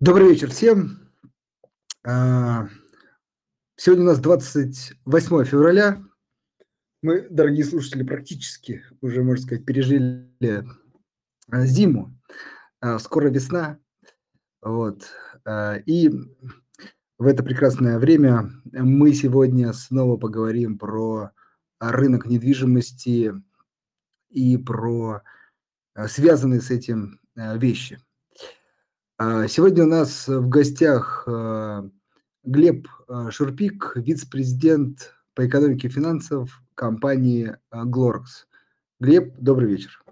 Добрый вечер всем. А, сегодня у нас 28 февраля. Мы, дорогие слушатели, практически уже, можно сказать, пережили а, зиму. А, скоро весна. Вот. И в это прекрасное время мы сегодня снова поговорим про рынок недвижимости и про связанные с этим вещи – сегодня у нас в гостях а, Глеб а, Шурпик, вице-президент по экономике и финансов компании Glorx. Глеб, добрый вечер.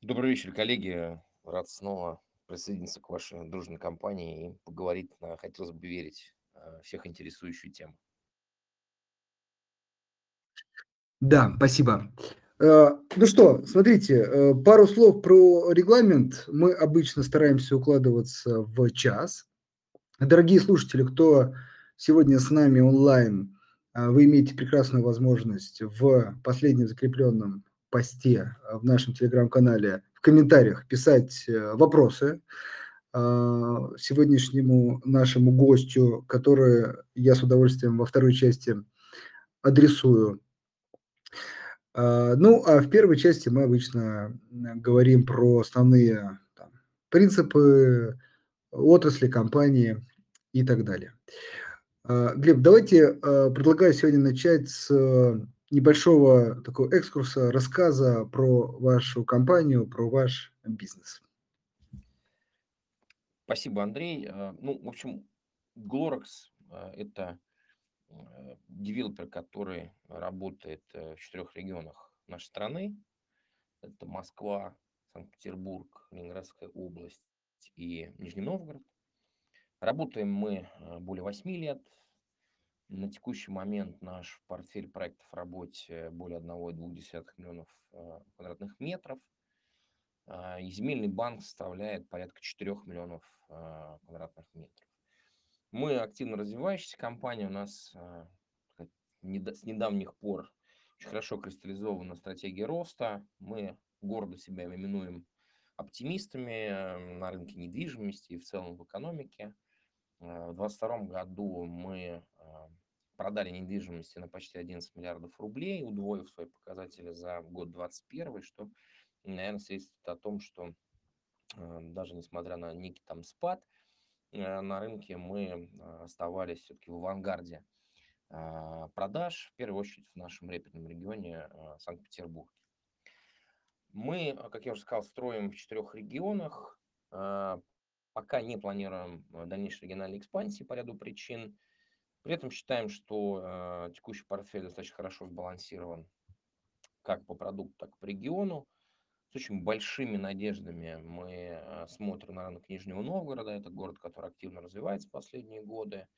Добрый вечер, коллеги. Рад снова присоединиться к вашей дружной компании и поговорить на, хотелось бы верить, всех интересующую тему. Да, спасибо. Э, ну что, смотрите, э, пару слов про регламент. Мы обычно стараемся укладываться в час. Дорогие слушатели, кто сегодня с нами онлайн, э, вы имеете прекрасную возможность в последнем закрепленном посте в нашем телеграм-канале в комментариях писать вопросы сегодняшнему нашему гостю, которые я с удовольствием во второй части адресую. А, ну, а в первой части мы обычно говорим про основные там, принципы отрасли, компании и так далее. А, Глеб, давайте а, предлагаю сегодня начать с небольшого такого экскурса, рассказа про вашу компанию, про ваш бизнес. Спасибо, Андрей. Ну, в общем, Glorex – это Э, девелопер, который работает э, в четырех регионах нашей страны. Это Москва, Санкт-Петербург, Ленинградская область и Нижний Новгород. Работаем мы э, более 8 лет. На текущий момент наш портфель проектов в работе более 1,2 миллионов квадратных метров. И земельный банк составляет порядка 4 миллионов квадратных метров. Мы активно развивающаяся компания, у нас а, с недавних пор очень хорошо кристаллизована стратегия роста. Мы гордо себя именуем оптимистами на рынке недвижимости и в целом в экономике. А, в 2022 году мы продали недвижимости на почти 11 миллиардов рублей, удвоив свои показатели за год 2021, что, наверное, свидетельствует о том, что даже несмотря на некий там спад – Э, на рынке мы а, оставались все-таки в авангарде а, продаж, в первую очередь в нашем реперном регионе а, Санкт-Петербург. Мы, как я уже сказал, строим в четырех регионах. Пока не планируем дальнейшей региональной экспансии по ряду причин. При этом считаем, что текущий портфель достаточно хорошо сбалансирован как по продукту, так и по региону. С очень большими надеждами мы э, смотрим на рынок Нижнего Новгорода. Это город, который активно развивается в последние годы,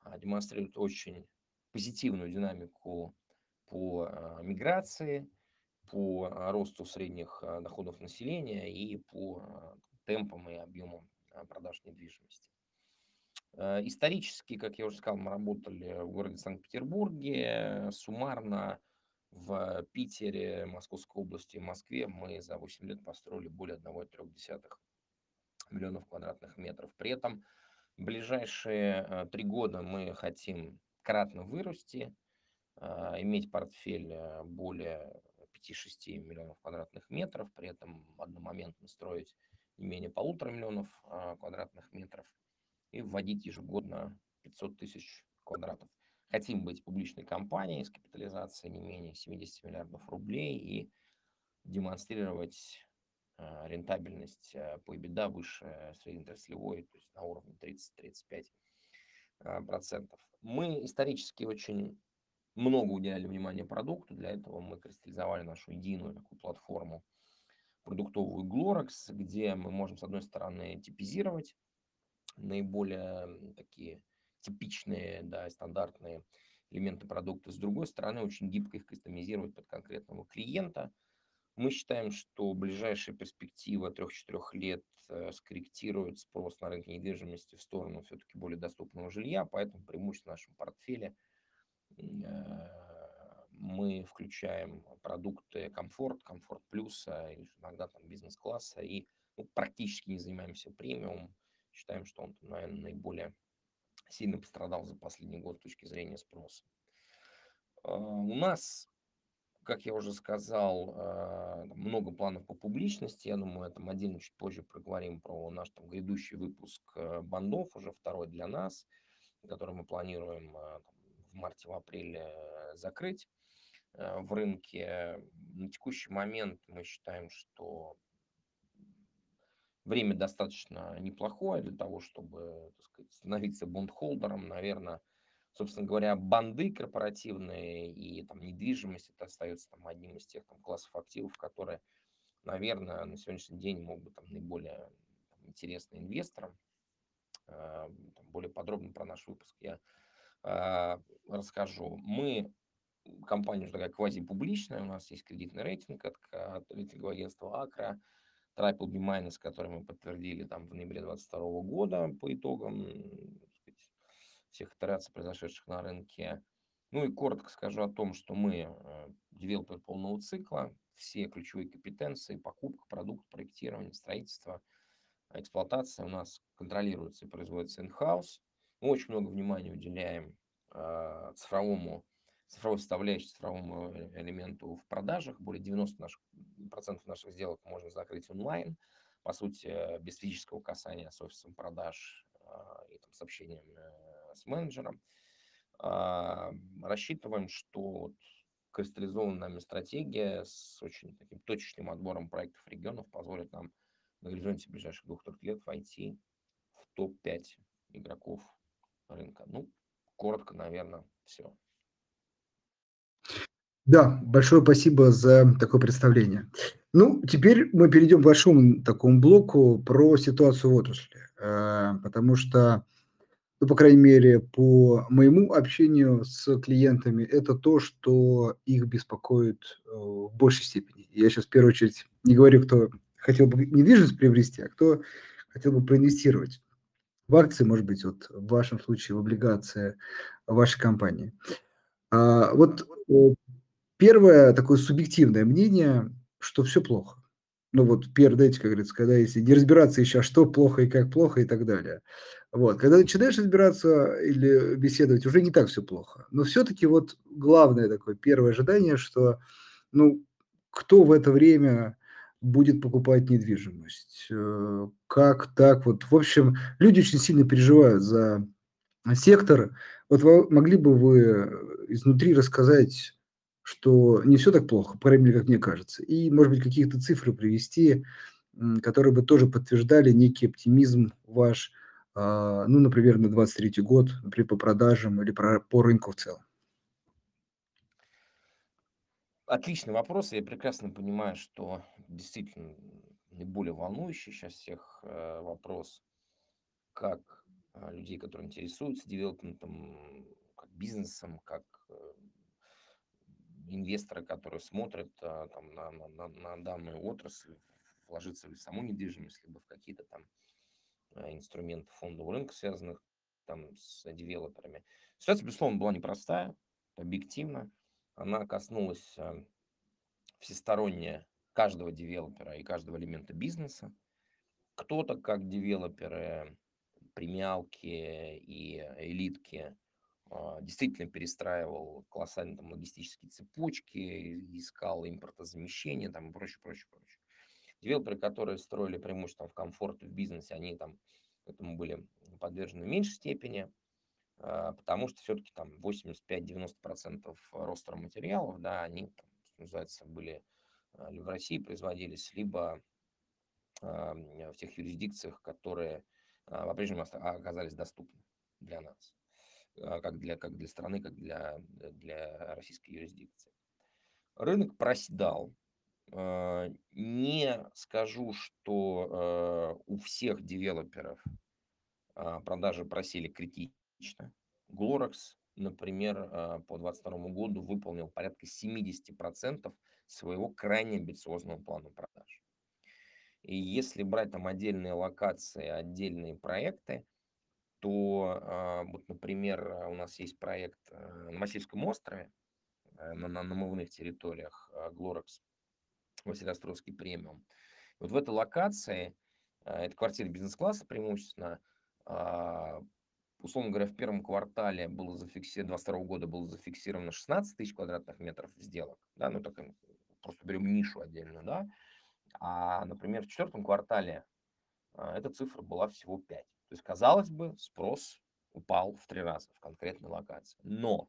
а, демонстрирует очень позитивную динамику по э, миграции, по э, росту средних доходов населения и по темпам и объемам продаж недвижимости. Исторически, как я уже сказал, мы работали в городе Санкт-Петербурге. Суммарно в Питере, Московской области и Москве мы за 8 лет построили более 1,3 миллионов квадратных метров. При этом в ближайшие э, три года мы хотим кратно вырасти, э, иметь портфель э, более 5-6 миллионов квадратных метров, при этом одномоментно строить не менее полутора миллионов квадратных метров и вводить ежегодно 500 тысяч квадратов. Хотим быть публичной компанией с капитализацией не менее 70 миллиардов рублей и демонстрировать э, рентабельность э, по EBITDA выше среднеотраслевой, то есть на уровне 30-35 э, процентов. Мы исторически очень много уделяли внимания продукту, для этого мы кристаллизовали нашу единую такую платформу продуктовую Glorex, где мы можем, с одной стороны, типизировать наиболее такие типичные, да, стандартные элементы продукта. С другой стороны, очень гибко их кастомизировать под конкретного клиента. Мы считаем, что ближайшая перспектива 3-4 лет э, скорректирует спрос на рынке недвижимости в сторону все-таки более доступного жилья, поэтому преимущество в нашем портфеле э, мы включаем продукты комфорт, комфорт плюса, иногда там бизнес-класса, и ну, практически не занимаемся премиум, Считаем, что он, наверное, наиболее сильно пострадал за последний год с точки зрения спроса. А, у нас, как я уже сказал, а, много планов по публичности. Я думаю, этом отдельно чуть позже проговорим про наш там грядущий выпуск э, бандов, уже второй для нас, который мы планируем а, там, в марте, в апреле э, закрыть в рынке. На текущий момент мы считаем, что время достаточно неплохое для того, чтобы так сказать, становиться бондхолдером. Наверное, собственно говоря, банды корпоративные и там, недвижимость это остается там, одним из тех там, классов активов, которые, наверное, на сегодняшний день могут там, наиболее там, интересны инвесторам. А, там, более подробно про наш выпуск я э, расскажу. Мы компания уже такая квазипубличная, у нас есть кредитный рейтинг от, от рейтингового агентства Акра, Triple B minus, который мы подтвердили там в ноябре 2022 года по итогам всех операций, произошедших на рынке. Ну и коротко скажу о том, что мы э, девелопер полного цикла, все ключевые компетенции, покупка, продукт, проектирование, строительство, эксплуатация у нас контролируется и производится in-house. Мы очень много внимания уделяем э, цифровому цифровой составляющей, цифровому э, элементу в продажах. Более 90% наших, процентов наших сделок можно закрыть онлайн, по сути, э, без физического касания с офисом продаж а, и там, с общением э, с менеджером. А, рассчитываем, что кристаллизованная нами стратегия с очень таким точечным отбором проектов регионов позволит нам на горизонте ближайших двух-трех лет войти в топ-5 игроков рынка. Ну, коротко, наверное, все. Да, большое спасибо за такое представление. Ну, теперь мы перейдем к большому такому блоку про ситуацию в отрасли, э, потому что, ну, по крайней мере, по моему общению с клиентами, это то, что их беспокоит э, в большей степени. Я сейчас в первую очередь не говорю, кто хотел бы недвижимость приобрести, а кто хотел бы проинвестировать в акции, может быть, вот в вашем случае в облигации вашей компании. А, вот э, Первое такое субъективное мнение, что все плохо. Ну вот первое, знаете, как говорится, когда если не разбираться еще, а что плохо и как плохо и так далее. Вот. Когда начинаешь разбираться или беседовать, уже не так все плохо. Но все-таки вот главное такое первое ожидание, что ну, кто в это время будет покупать недвижимость? Э, как так? Вот, в общем, люди очень сильно переживают за сектор. Вот могли бы вы изнутри рассказать, что не все так плохо, по крайней мере, как мне кажется. И, может быть, какие-то цифры привести, которые бы тоже подтверждали некий оптимизм ваш, а, ну, например, на 23 год, например, по продажам или по рынку в целом. Отличный вопрос. Я прекрасно понимаю, что действительно наиболее волнующий сейчас всех э, вопрос, как а, людей, которые интересуются девелопментом, как бизнесом, как э, инвесторы, которые смотрят а, там, на, на, на данную отрасль, вложиться ли в саму недвижимость, либо в какие-то там а, инструменты фондового рынка, связанных там с девелоперами. Ситуация, безусловно, была непростая, объективно. Она коснулась а, всесторонне каждого девелопера и каждого элемента бизнеса. Кто-то, как девелоперы, премиалки и элитки, действительно перестраивал колоссальные там, логистические цепочки, искал импортозамещение там, и прочее, прочее, прочее. Девелоперы, которые строили преимущественно в комфорте в бизнесе, они там этому были подвержены в меньшей степени, а, потому что все-таки там 85-90% роста материалов, да, они, там, что называется, были а, либо в России производились, либо в тех юрисдикциях, которые по-прежнему оказались доступны для нас. А, как для, как для страны, как для, для российской юрисдикции. Рынок проседал. А, не скажу, что а, у всех девелоперов продажи просели критично. Glorex, например, по 2022 году выполнил порядка 70% своего крайне амбициозного плана продаж. И если брать там отдельные локации, отдельные проекты, то а, вот, например, у нас есть проект э, на Массивском острове, э, на, на намывных территориях Глорекс, Василиостровский премиум. Вот в этой локации это квартиры бизнес-класса преимущественно. А, условно говоря, в первом квартале было зафиксировано, 22 года было зафиксировано 16 тысяч квадратных метров сделок, да, ну так просто берем нишу отдельно, да, а, например, в четвертом квартале а, эта цифра была всего 5. То есть, казалось бы, спрос упал в три раза в конкретной локации. Но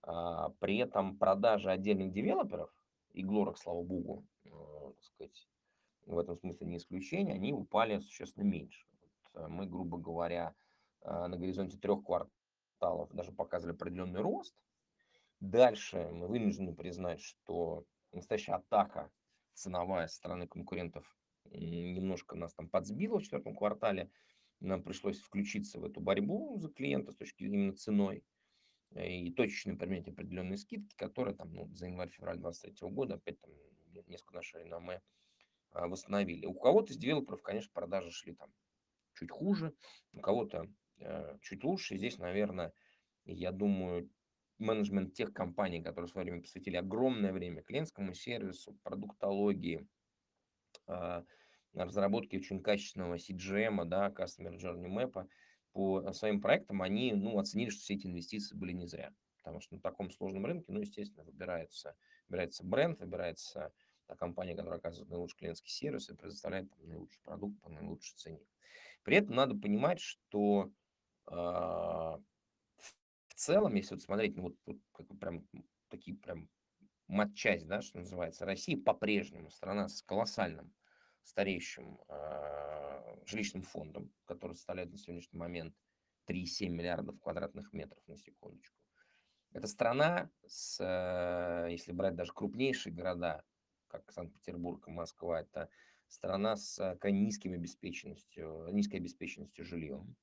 а, при этом продажи отдельных девелоперов, и Глорок, слава богу, э, так сказать, в этом смысле не исключение, они упали существенно меньше. Вот э, мы, грубо говоря, э, на горизонте трех кварталов даже показывали определенный рост. Дальше мы вынуждены признать, что настоящая атака ценовая со стороны конкурентов немножко нас там подсбила в четвертом квартале. Нам пришлось включиться в эту борьбу за клиента с точки именно ценой и точечно применять определенные скидки, которые там ну, за январь-февраль 2023 года опять там несколько наше реноме а, восстановили. У кого-то из девелоперов, конечно, продажи шли там чуть хуже, у кого-то э, чуть лучше. Здесь, наверное, я думаю, менеджмент тех компаний, которые в свое время посвятили огромное время клиентскому сервису, продуктологии, э, разработке очень качественного CGM, да, Customer Journey Map, по своим проектам, они ну, оценили, что все эти инвестиции были не зря. Потому что на таком сложном рынке, ну, естественно, выбирается, выбирается бренд, выбирается та компания, которая оказывает наилучший клиентский сервис и предоставляет там, наилучший продукт по наилучшей цене. При этом надо понимать, что э, в целом, если вот смотреть, ну вот, вот как прям такие прям матчасть, да, что называется, Россия по-прежнему страна с колоссальным стареющим э, жилищным фондом, который составляет на сегодняшний момент 3,7 миллиардов квадратных метров на секундочку. Это страна с, э, если брать даже крупнейшие города, как Санкт-Петербург и Москва, это страна с крайне низкой обеспеченностью, низкой обеспеченностью жильем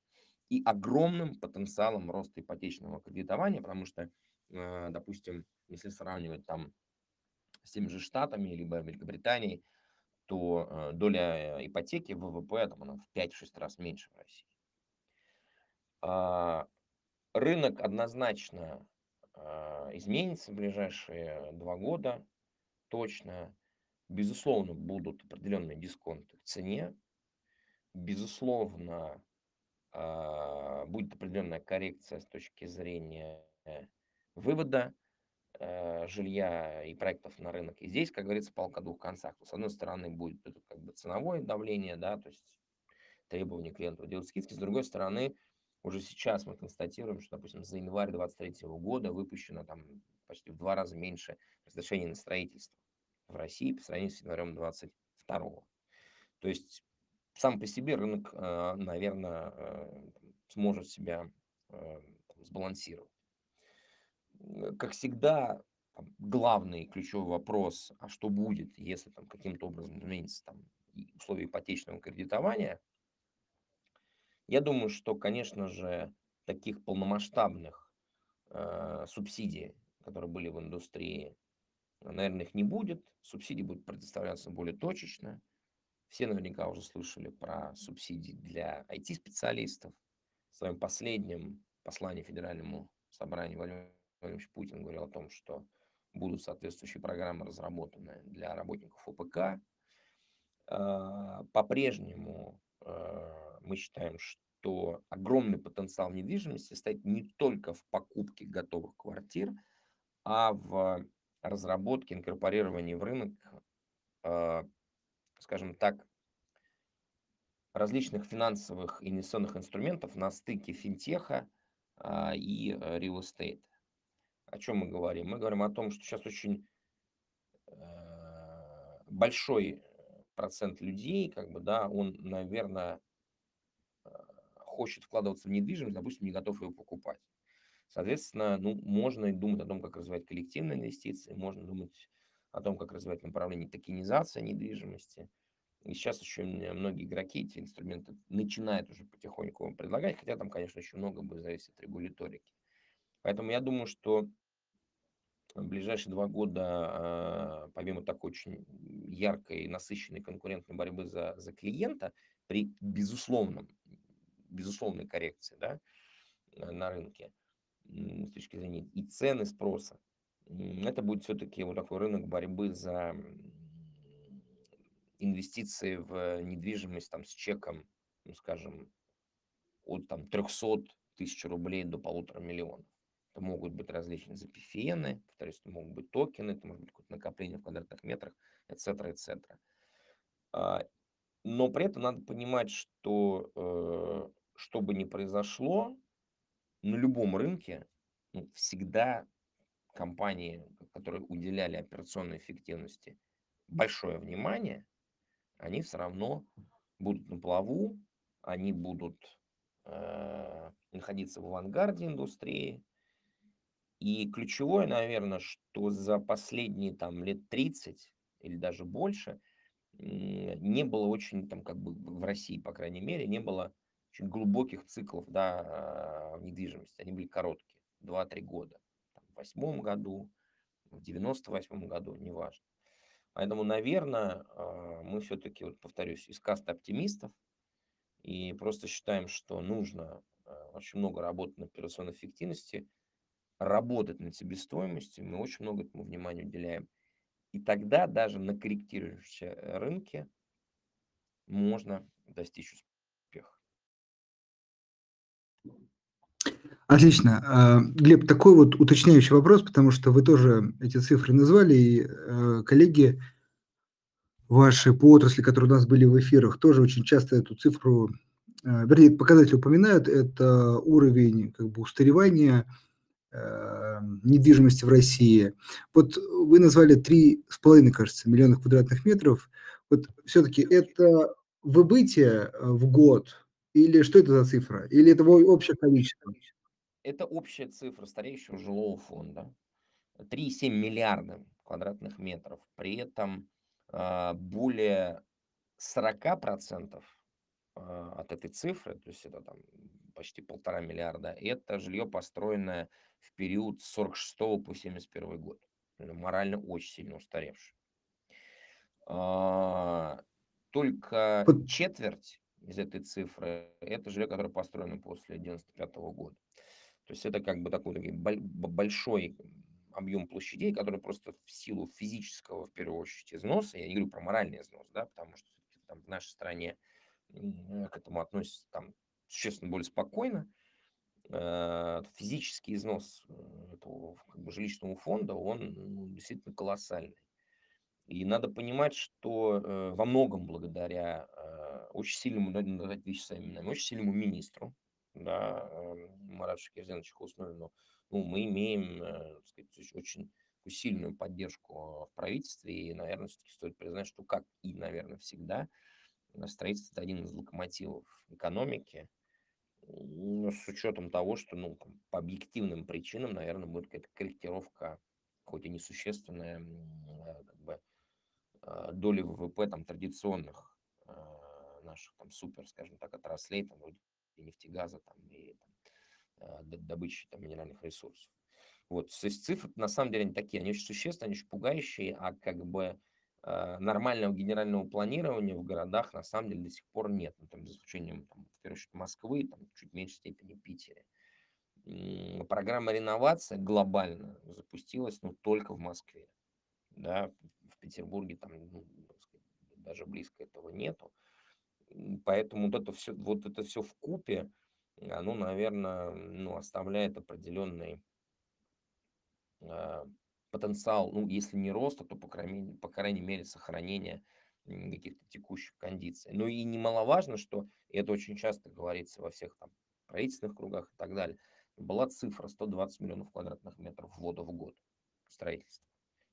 и огромным потенциалом роста ипотечного кредитования, потому что, э, допустим, если сравнивать там с теми же Штатами, либо Великобританией, то э, доля ипотеки в ВВП там, она в 5-6 раз меньше в России. А, рынок однозначно а, изменится в ближайшие два года, точно. Безусловно, будут определенные дисконты в цене. Безусловно, а, будет определенная коррекция с точки зрения вывода э, жилья и проектов на рынок. И здесь, как говорится, палка двух концах. С одной стороны, будет это как бы ценовое давление, да, то есть требование клиентов делать скидки. С другой стороны, уже сейчас мы констатируем, что, допустим, за январь 2023 года выпущено там почти в два раза меньше разрешений на строительство в России по сравнению с январем 2022. То есть сам по себе рынок, э, наверное, э, сможет себя э, сбалансировать. Э, как всегда, там, главный ключевой вопрос, а что будет, если там каким-то образом изменится там условия ипотечного кредитования, я думаю, что, конечно же, таких полномасштабных э, субсидий, которые были в индустрии, наверное, их не будет. Субсидии будут предоставляться более точечно. Все наверняка уже слышали про субсидии для IT-специалистов. В своем последнем послании Федеральному собранию Владимир Владимирович Путин говорил о том, что будут соответствующие программы разработаны для работников ОПК. А, по-прежнему а, мы считаем, что огромный потенциал недвижимости стоит не только в покупке готовых квартир, а в разработке, инкорпорировании в рынок, а, скажем так, различных финансовых инвестиционных инструментов на стыке финтеха и э, real estate о чем мы говорим? Мы говорим о том, что сейчас очень э, большой процент людей, как бы, да, он, наверное, э, хочет вкладываться в недвижимость, допустим, не готов ее покупать. Соответственно, ну, можно думать о том, как развивать коллективные инвестиции, можно думать о том, как развивать направление токенизации недвижимости. И сейчас еще многие игроки эти инструменты начинают уже потихоньку предлагать, хотя там, конечно, еще много будет зависеть от регуляторики. Поэтому я думаю, что в ближайшие два года, а, помимо такой очень яркой, насыщенной конкурентной борьбы за, за клиента, при безусловном, безусловной коррекции да, на рынке с точки зрения и цены спроса, это будет все-таки вот такой рынок борьбы за инвестиции в недвижимость там с чеком, ну, скажем, от там 300 тысяч рублей до полутора миллионов. Это могут быть различные запифены, повторюсь, это могут быть токены, это может быть какое-то накопление в квадратных метрах, etc., etc. А, но при этом надо понимать, что э, что бы ни произошло, на любом рынке ну, всегда компании, которые уделяли операционной эффективности большое внимание, они все равно будут на плаву, они будут э, находиться в авангарде индустрии. И ключевое, наверное, что за последние там лет 30 или даже больше не было очень, там, как бы в России, по крайней мере, не было очень глубоких циклов да, в недвижимости. Они были короткие, 2-3 года. Там, в восьмом году, в 98 году, неважно. Поэтому, наверное, а, мы все-таки, вот повторюсь, из каста оптимистов и просто считаем, что нужно а, очень много работать над операционной эффективности, работать над себестоимостью, мы очень много этому внимания уделяем. И тогда даже на корректирующемся рынке можно достичь успеха. Отлично. А, Глеб, такой вот уточняющий вопрос, потому что вы тоже эти цифры назвали, и э, коллеги ваши по отрасли, которые у нас были в эфирах, тоже очень часто эту цифру, э, вернее, показатель упоминают, это уровень как бы устаревания э, недвижимости в России. Вот вы назвали три с половиной, кажется, миллиона квадратных метров. Вот все-таки это выбытие в год или что это за цифра? Или это общее количество? Это общая цифра стареющего жилого фонда. 3,7 миллиарда квадратных метров. При этом а, более 40% а, от этой цифры, то есть это там почти полтора миллиарда, это жилье, построенное в период с 46 по 71 год. Морально очень сильно устаревшее. А, только четверть из этой цифры это жилье, которое построено после 95 года. То есть это как бы такой большой объем площадей, который просто в силу физического, в первую очередь, износа, я не говорю про моральный износ, да, потому что там, в нашей стране к этому относятся там существенно более спокойно, э, физический износ э, этого как бы, жилищного фонда, он ну, действительно колоссальный. И надо понимать, что э, во многом благодаря очень сильному, назвать вещи своими именами, очень сильному министру, да, эм, Марат Шакирзянович Хуснулину, ну, мы имеем, э, сказать, очень сильную поддержку в правительстве, и, наверное, все-таки стоит признать, что, как и, наверное, всегда, э, строительство – это один из локомотивов экономики, но с учетом того, что, ну, по объективным причинам, наверное, будет какая-то корректировка, хоть и несущественная, э, как бы, доли ВВП там традиционных наших там супер, скажем так, отраслей, там вроде нефтегаза, там, и там, а, добычи там, минеральных ресурсов. Вот, то есть цифры на самом деле они такие, они очень существенные, они очень пугающие, а как бы нормального генерального планирования в городах на самом деле до сих пор нет, ну, там, за исключением, там, в первую очередь, Москвы, там, чуть меньшей степени Питере. Программа реновации глобально запустилась ну, только в Москве. Да, в Петербурге там ну, даже близко этого нету. Поэтому вот это все, вот это все в купе, оно, наверное, ну, оставляет определенный э, потенциал, ну, если не роста, то, по крайней, по крайней мере, сохранения каких-то текущих кондиций. Ну и немаловажно, что, и это очень часто говорится во всех там правительственных кругах и так далее, была цифра 120 миллионов квадратных метров ввода в год строительства.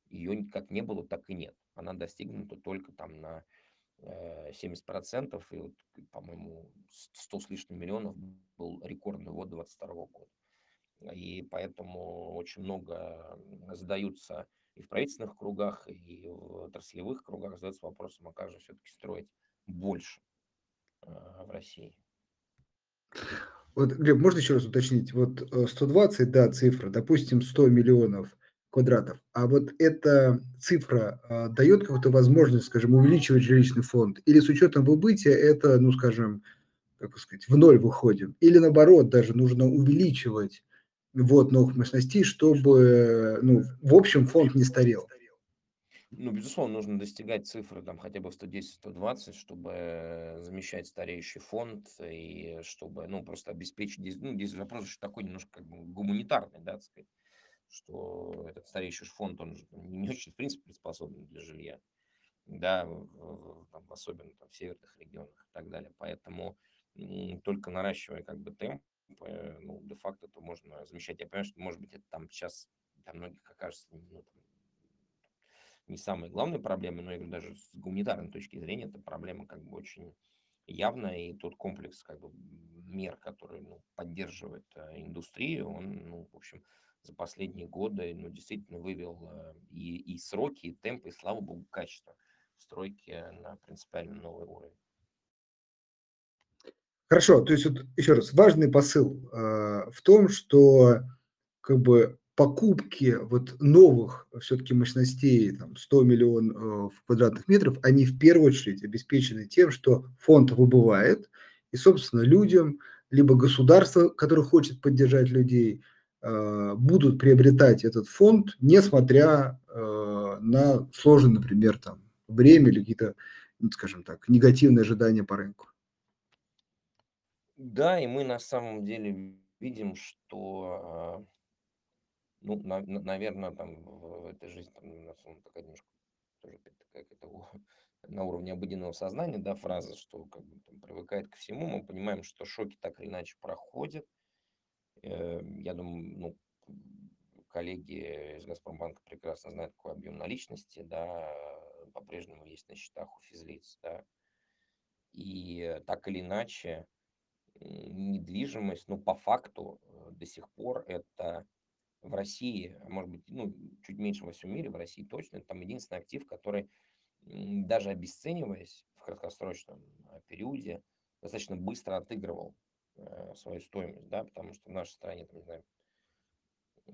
Ее как не было, так и нет. Она достигнута только там на 70%, и вот, по-моему, 100 с лишним миллионов был рекордный год 2022 года. И поэтому очень много задаются и в правительственных кругах, и в отраслевых кругах задаются вопросом, а как же все-таки строить больше в России. Вот, Глеб, можно еще раз уточнить? Вот 120, э, да, цифра, допустим, 100 миллионов квадратов. А вот эта цифра а, дает какую-то возможность, скажем, увеличивать жилищный фонд? Или с учетом выбытия это, ну, скажем, как сказать, в ноль выходим? Или наоборот, даже нужно увеличивать ввод новых мощностей, чтобы, ну, в общем, фонд не старел? Ну, безусловно, нужно достигать цифры там хотя бы в 110-120, чтобы замещать стареющий фонд и чтобы, ну, просто обеспечить. Ну, здесь вопрос еще такой немножко как бы гуманитарный, да, так сказать, что этот стареющий фонд, он же не очень, в принципе, приспособлен для жилья, да, там, особенно там, в северных регионах и так далее. Поэтому только наращивая как бы темп, э, ну, де-факто это можно замещать. Я понимаю, что, может быть, это там сейчас для многих окажется ну, там, не самой главной проблемой, но я говорю, даже с гуманитарной точки зрения эта проблема как бы очень явная, и тот комплекс как бы мер, который ну, поддерживает э, индустрию, он, ну, в общем, за последние годы, ну, действительно вывел э, и, и сроки, и темпы, и, слава богу, качество стройки на принципиально новый уровень. Хорошо, то есть вот еще раз, важный посыл э, в том, что как бы покупки вот новых все-таки мощностей, там 100 миллионов квадратных метров, они в первую очередь обеспечены тем, что фонд выбывает, и, собственно, людям, либо государство, которое хочет поддержать людей, э, будут приобретать этот фонд, несмотря э, на сложное, например, там время или какие-то, ну, скажем так, негативные ожидания по рынку. Да, и мы на самом деле видим, что а, Ну, наверное, там в в этой жизни там у нас ну, такая немножко тоже такая у на уровне обыденного сознания, да, фраза, что как бы там привыкает ко всему. Мы понимаем, что шоки так или иначе проходят. Э, я думаю, ну, коллеги из «Газпромбанка» прекрасно знают, какой объем наличности, да, по-прежнему есть на счетах у физлиц, да. И так или иначе, недвижимость, ну, по факту, э, до сих пор это в России, а может быть, ну, чуть меньше во всем мире, в России точно, там единственный актив, который, даже обесцениваясь в краткосрочном а, периоде, достаточно быстро отыгрывал э, свою стоимость, да, потому что в нашей стране, там, не знаю, э,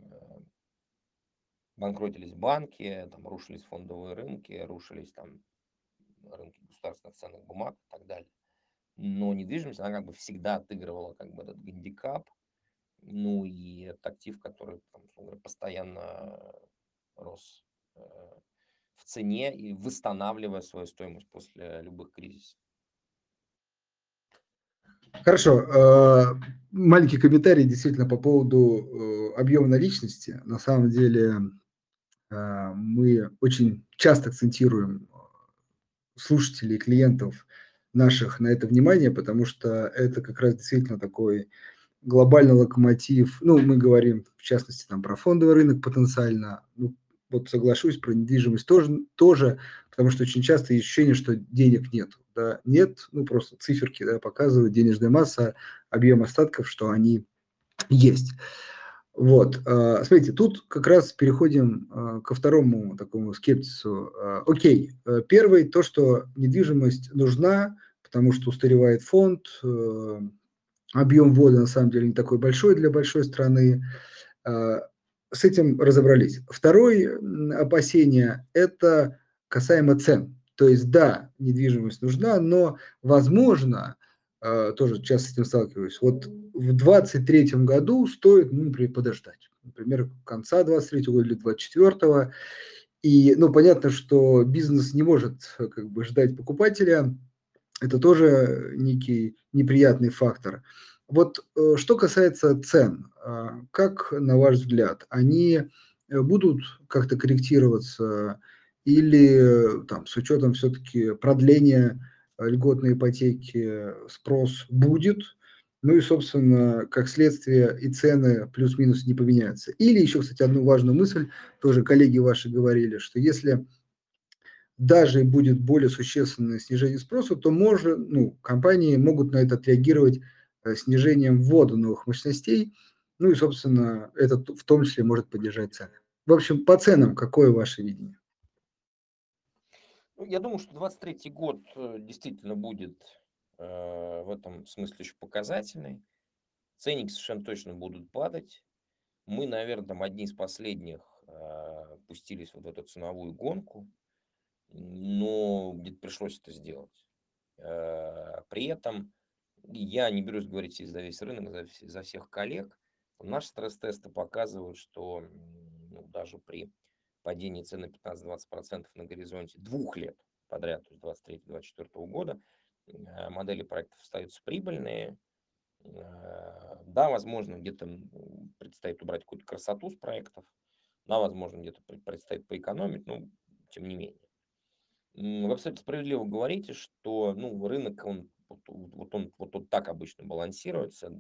банкротились банки, там рушились фондовые рынки, рушились там рынки государственных ценных бумаг и так далее. Но недвижимость, она как бы всегда отыгрывала как бы этот гандикап, ну и это актив, который там, постоянно рос э, в цене и восстанавливая свою стоимость после любых кризисов. Хорошо. Э, маленький комментарий действительно по поводу э, объема наличности. На самом деле мы очень часто акцентируем слушателей клиентов наших на это внимание, потому что это как раз действительно такой глобальный локомотив, ну, мы говорим, в частности, там, про фондовый рынок потенциально, ну, вот соглашусь, про недвижимость тоже, тоже, потому что очень часто есть ощущение, что денег нет. Да, нет, ну, просто циферки да, показывают, денежная масса, объем остатков, что они есть. Вот, а, смотрите, тут как раз переходим а, ко второму такому скептису. А, окей, первый, то, что недвижимость нужна, потому что устаревает фонд, э, объем ввода на самом деле не такой большой для большой страны. С этим разобрались. Второе опасение – это касаемо цен. То есть, да, недвижимость нужна, но, возможно, тоже часто с этим сталкиваюсь, вот в 2023 году стоит, ну, например, подождать. Например, конца 23 года или 24 И, ну, понятно, что бизнес не может как бы ждать покупателя, это тоже некий неприятный фактор. Вот э, что касается цен, а, как, на ваш взгляд, они э, будут как-то корректироваться или там, с учетом все-таки продления льготной ипотеки спрос будет, ну и, собственно, как следствие, и цены плюс-минус не поменяются. Или еще, кстати, одну важную мысль, тоже коллеги ваши говорили, что если даже будет более существенное снижение спроса, то может, ну, компании могут на это отреагировать э, снижением ввода новых мощностей, ну и, собственно, это в том числе может поддержать цены. В общем, по ценам какое ваше видение? Ну, я думаю, что 23 год э, действительно будет э, в этом смысле еще показательный. Ценники совершенно точно будут падать. Мы, наверное, там одни из последних э, пустились вот в эту ценовую гонку но где-то пришлось это сделать. Э, при этом я не берусь говорить за весь рынок, за, за всех коллег. Наши стресс-тесты показывают, что ну, даже при падение цен на 15-20% на горизонте двух лет подряд, то есть 23-24 года, э, модели проектов остаются прибыльные. Э, да, возможно, где-то предстоит убрать какую-то красоту с проектов, да, возможно, где-то предстоит поэкономить, но тем не менее. Вы абсолютно справедливо говорите, что ну, рынок, он, вот, он вот, вот так обычно балансируется.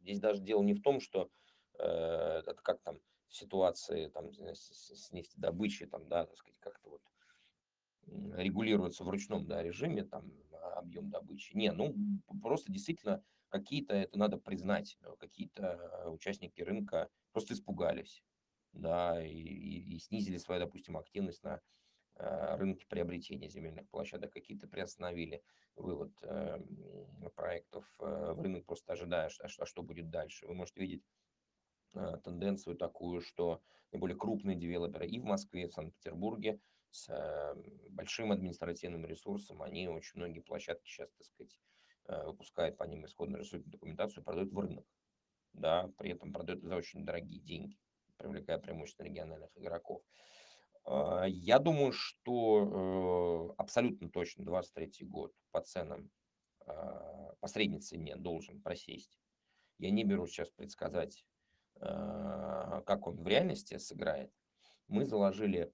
Здесь даже дело не в том, что э, это как там ситуации там, с, с нефтедобычей, там, да, так сказать, как-то вот регулируется в ручном да, режиме, там, объем добычи. Не, ну, просто действительно какие-то, это надо признать, какие-то участники рынка просто испугались, да, и, и, и снизили свою, допустим, активность на э, рынке приобретения земельных площадок, какие-то приостановили вывод э, проектов э, в рынок, просто ожидая, что, что, что будет дальше. Вы можете видеть э, тенденцию такую, что наиболее крупные девелоперы и в Москве, и в Санкт-Петербурге с э, большим административным ресурсом, они очень многие площадки сейчас, так сказать, э, выпускают по ним исходную документацию, продают в рынок, да, при этом продают за очень дорогие деньги, привлекая преимущественно региональных игроков. Я думаю, что э, абсолютно точно 23 год по ценам, по средней цене должен просесть. Я не беру сейчас предсказать, как он в реальности сыграет. Мы заложили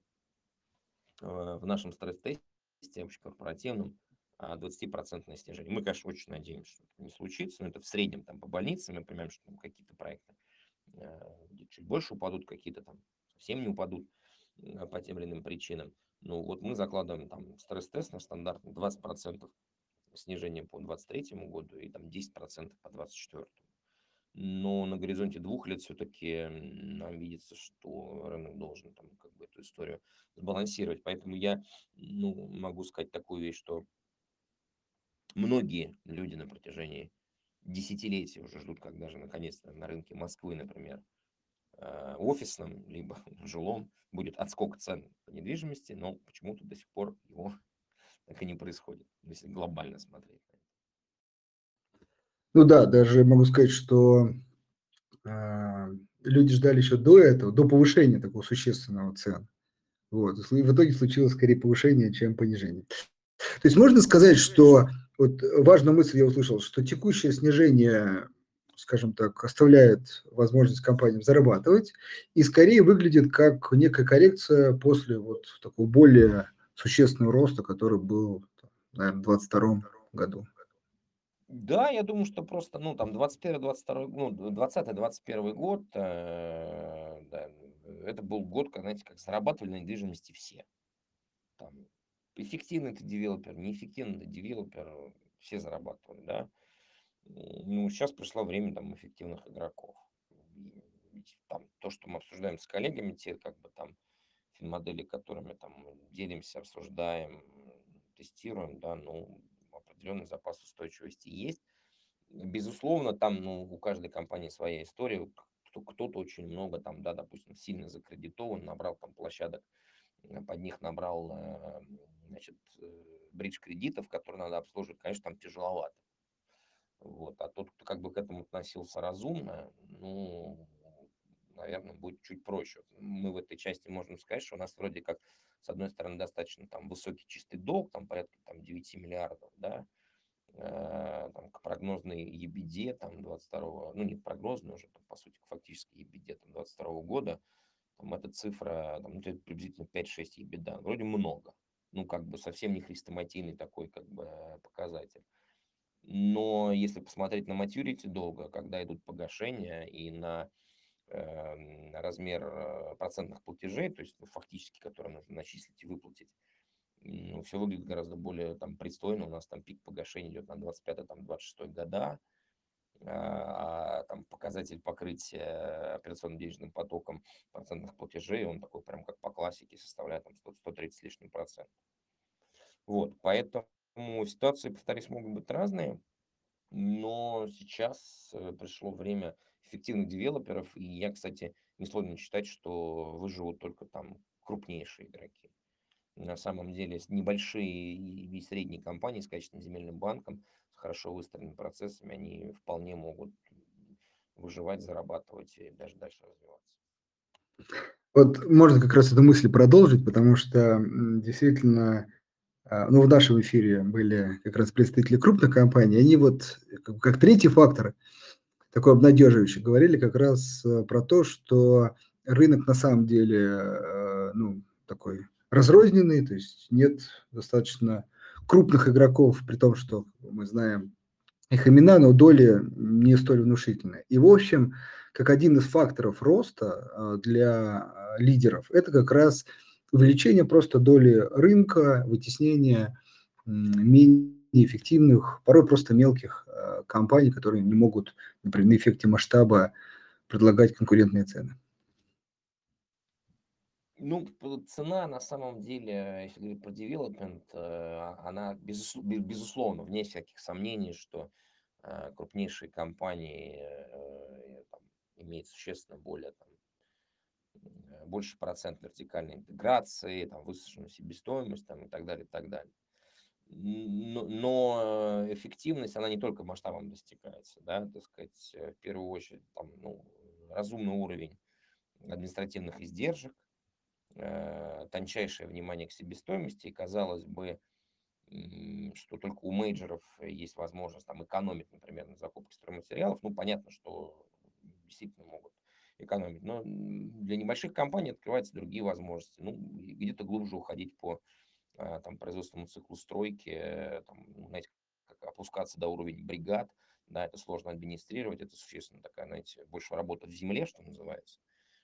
в нашем стресс-тесте общекорпоративном 20% снижение. Мы, конечно, очень надеемся, что это не случится, но это в среднем там по больницам мы понимаем, что там какие-то проекты чуть больше упадут, какие-то там совсем не упадут по тем или иным причинам. Ну вот мы закладываем там стресс-тест на стандартный 20% снижения по 2023 году и там 10% по 2024. Но на горизонте двух лет все-таки нам видится, что рынок должен там как бы эту историю сбалансировать. Поэтому я ну, могу сказать такую вещь, что многие люди на протяжении десятилетий уже ждут, когда же наконец-то на рынке Москвы, например, Э, офисном, либо жилом будет отскок цен по недвижимости, но почему-то до сих пор его так и не происходит, если глобально смотреть. Ну да, даже могу сказать, что э, люди ждали еще до этого, до повышения такого существенного цен. Вот. И в итоге случилось скорее повышение, чем понижение. То есть можно сказать, что вот важную мысль я услышал, что текущее снижение скажем так, оставляет возможность компаниям зарабатывать и скорее выглядит как некая коррекция после вот такого более существенного роста, который был, наверное, в 2022 году. Да, я думаю, что просто, ну, там, 21-22, ну, 20-21 год, э, да, это был год, когда, знаете, как зарабатывали на недвижимости все. Там, эффективный ты девелопер, неэффективный ты девелопер, все зарабатывали, да. Ну, сейчас пришло время там эффективных игроков. Там то, что мы обсуждаем с коллегами, те как бы там финмодели, которыми там делимся, обсуждаем, тестируем, да, ну, определенный запас устойчивости есть. Безусловно, там, ну, у каждой компании своя история. Кто-то очень много там, да, допустим, сильно закредитован, набрал там площадок, э, под них набрал, э, значит, э, бридж кредитов, которые надо обслуживать, конечно, там тяжеловато. Вот. А тот, кто как бы к этому относился разумно, ну, наверное, будет чуть проще. Мы в этой части можем сказать, что у нас вроде как, с одной стороны, достаточно там высокий чистый долг, там порядка там, 9 миллиардов, да, э, там, к прогнозной ебеде там 22 ну не прогнозной уже, там, по сути, фактически ебеде там 22 года, там эта цифра, там, ну, приблизительно 5-6 ебеда, вроде много, ну как бы совсем не хрестоматийный такой как бы показатель. Но если посмотреть на maturity долга, когда идут погашения и на размер э, процентных платежей, то есть ну, фактически, которые нужно начислить и выплатить, ну, все выглядит гораздо более там, пристойно. У нас там пик погашения идет на 25-26 года, а, а там показатель покрытия операционно денежным потоком процентных платежей, он такой прям как по классике составляет там 100, 130 с лишним процентов. Вот, поэтому ситуации, повторюсь, могут быть разные, но сейчас э, пришло время эффективных девелоперов, и я, кстати, не сложно считать, что выживут только там крупнейшие игроки. На самом деле небольшие и средние компании с качественным земельным банком, с хорошо выстроенными процессами, они вполне могут выживать, зарабатывать и даже дальше развиваться. Вот можно как раз эту мысль продолжить, потому что действительно, а, ну, в нашем эфире были как раз представители крупных компаний, они вот как, как третий фактор, такой обнадеживающий, говорили как раз э, про то, что рынок на самом деле, э, ну, такой разрозненный, то есть нет достаточно крупных игроков, при том, что мы знаем их имена, но доли не столь внушительные. И, в общем, как один из факторов роста а, для лидеров, это как раз увеличение просто доли рынка, вытеснение менее эффективных, порой просто мелких а, компаний, которые не могут, например, на эффекте масштаба предлагать конкурентные цены. Ну, цена на самом деле, если говорить про development, э, она безусловно, вне всяких сомнений, что э, крупнейшие компании э, там, имеют существенно более там, больше процент вертикальной интеграции, там, высушенную себестоимость там, и так далее, и так далее. Но, но эффективность, она не только масштабом достигается, да, так сказать, в первую очередь, там, ну, разумный уровень административных издержек, э, тончайшее внимание к себестоимости, и казалось бы, что только у мейджеров есть возможность там экономить, например, на закупке стройматериалов. Ну, понятно, что действительно могут экономить, но для небольших компаний открываются другие возможности. Ну, где-то глубже уходить по там, производственному циклу стройки, там, ну, знаете, как опускаться до уровня бригад, да, это сложно администрировать, это существенно такая, знаете, больше работа в земле, что называется.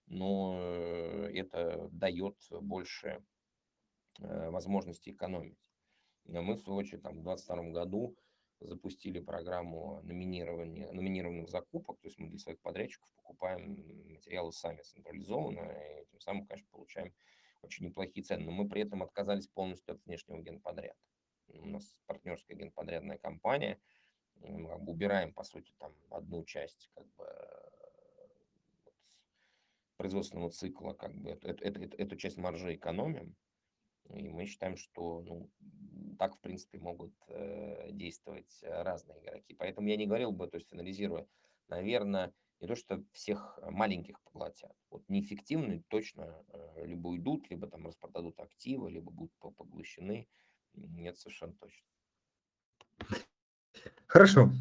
Но э, это дает больше э, возможности экономить. Мы, в свою очередь, там, в 2022 году запустили программу номинирования, номинированных закупок, то есть мы для своих подрядчиков покупаем материалы сами централизованно, и тем самым, конечно, получаем очень неплохие цены, но мы при этом отказались полностью от внешнего генподряда. У нас партнерская генподрядная компания, мы как бы убираем, по сути, там одну часть как бы производственного цикла, как бы эту, эту, эту, эту часть маржи экономим. И мы считаем, что ну, так, в принципе, могут э, действовать разные игроки. Поэтому я не говорил бы, то есть финализируя, наверное, не то, что всех маленьких поглотят. Вот неэффективные точно э, либо уйдут, либо там распродадут активы, либо будут поглощены. Нет, совершенно точно. Хорошо.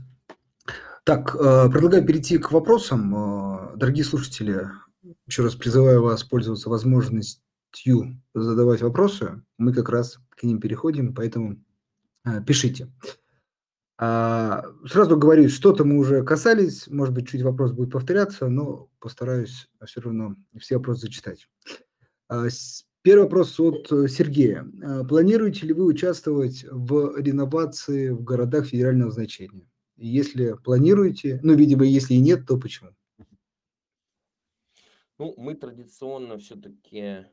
Так, э, предлагаю перейти к вопросам. Э, дорогие слушатели, еще раз призываю вас пользоваться возможностью задавать вопросы. Мы как раз к ним переходим, поэтому э, пишите. А, сразу говорю, что-то мы уже касались, может быть, чуть вопрос будет повторяться, но постараюсь все равно все вопросы зачитать. А, первый вопрос от Сергея. А, планируете ли вы участвовать в реновации в городах федерального значения? Если планируете, ну, видимо, если и нет, то почему? Ну, мы традиционно все-таки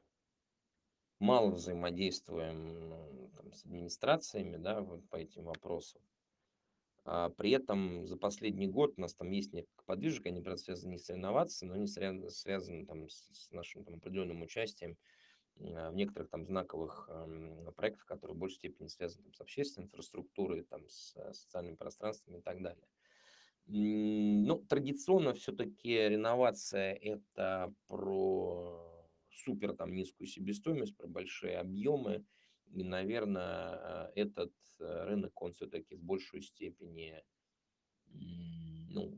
мало взаимодействуем там, с администрациями, да, вот по этим вопросам. А при этом за последний год у нас там есть несколько подвижек, они, правда, связаны не с инновацией, но они связаны, там, с, нашим там, определенным участием а, в некоторых там знаковых э, проектах, которые в большей степени связаны там, с общественной инфраструктурой, там, с социальными пространствами и так далее. Ну, традиционно все-таки реновация – это про супер там низкую себестоимость, про большие объемы. И, наверное, этот э, рынок, он все-таки в большей степени ну,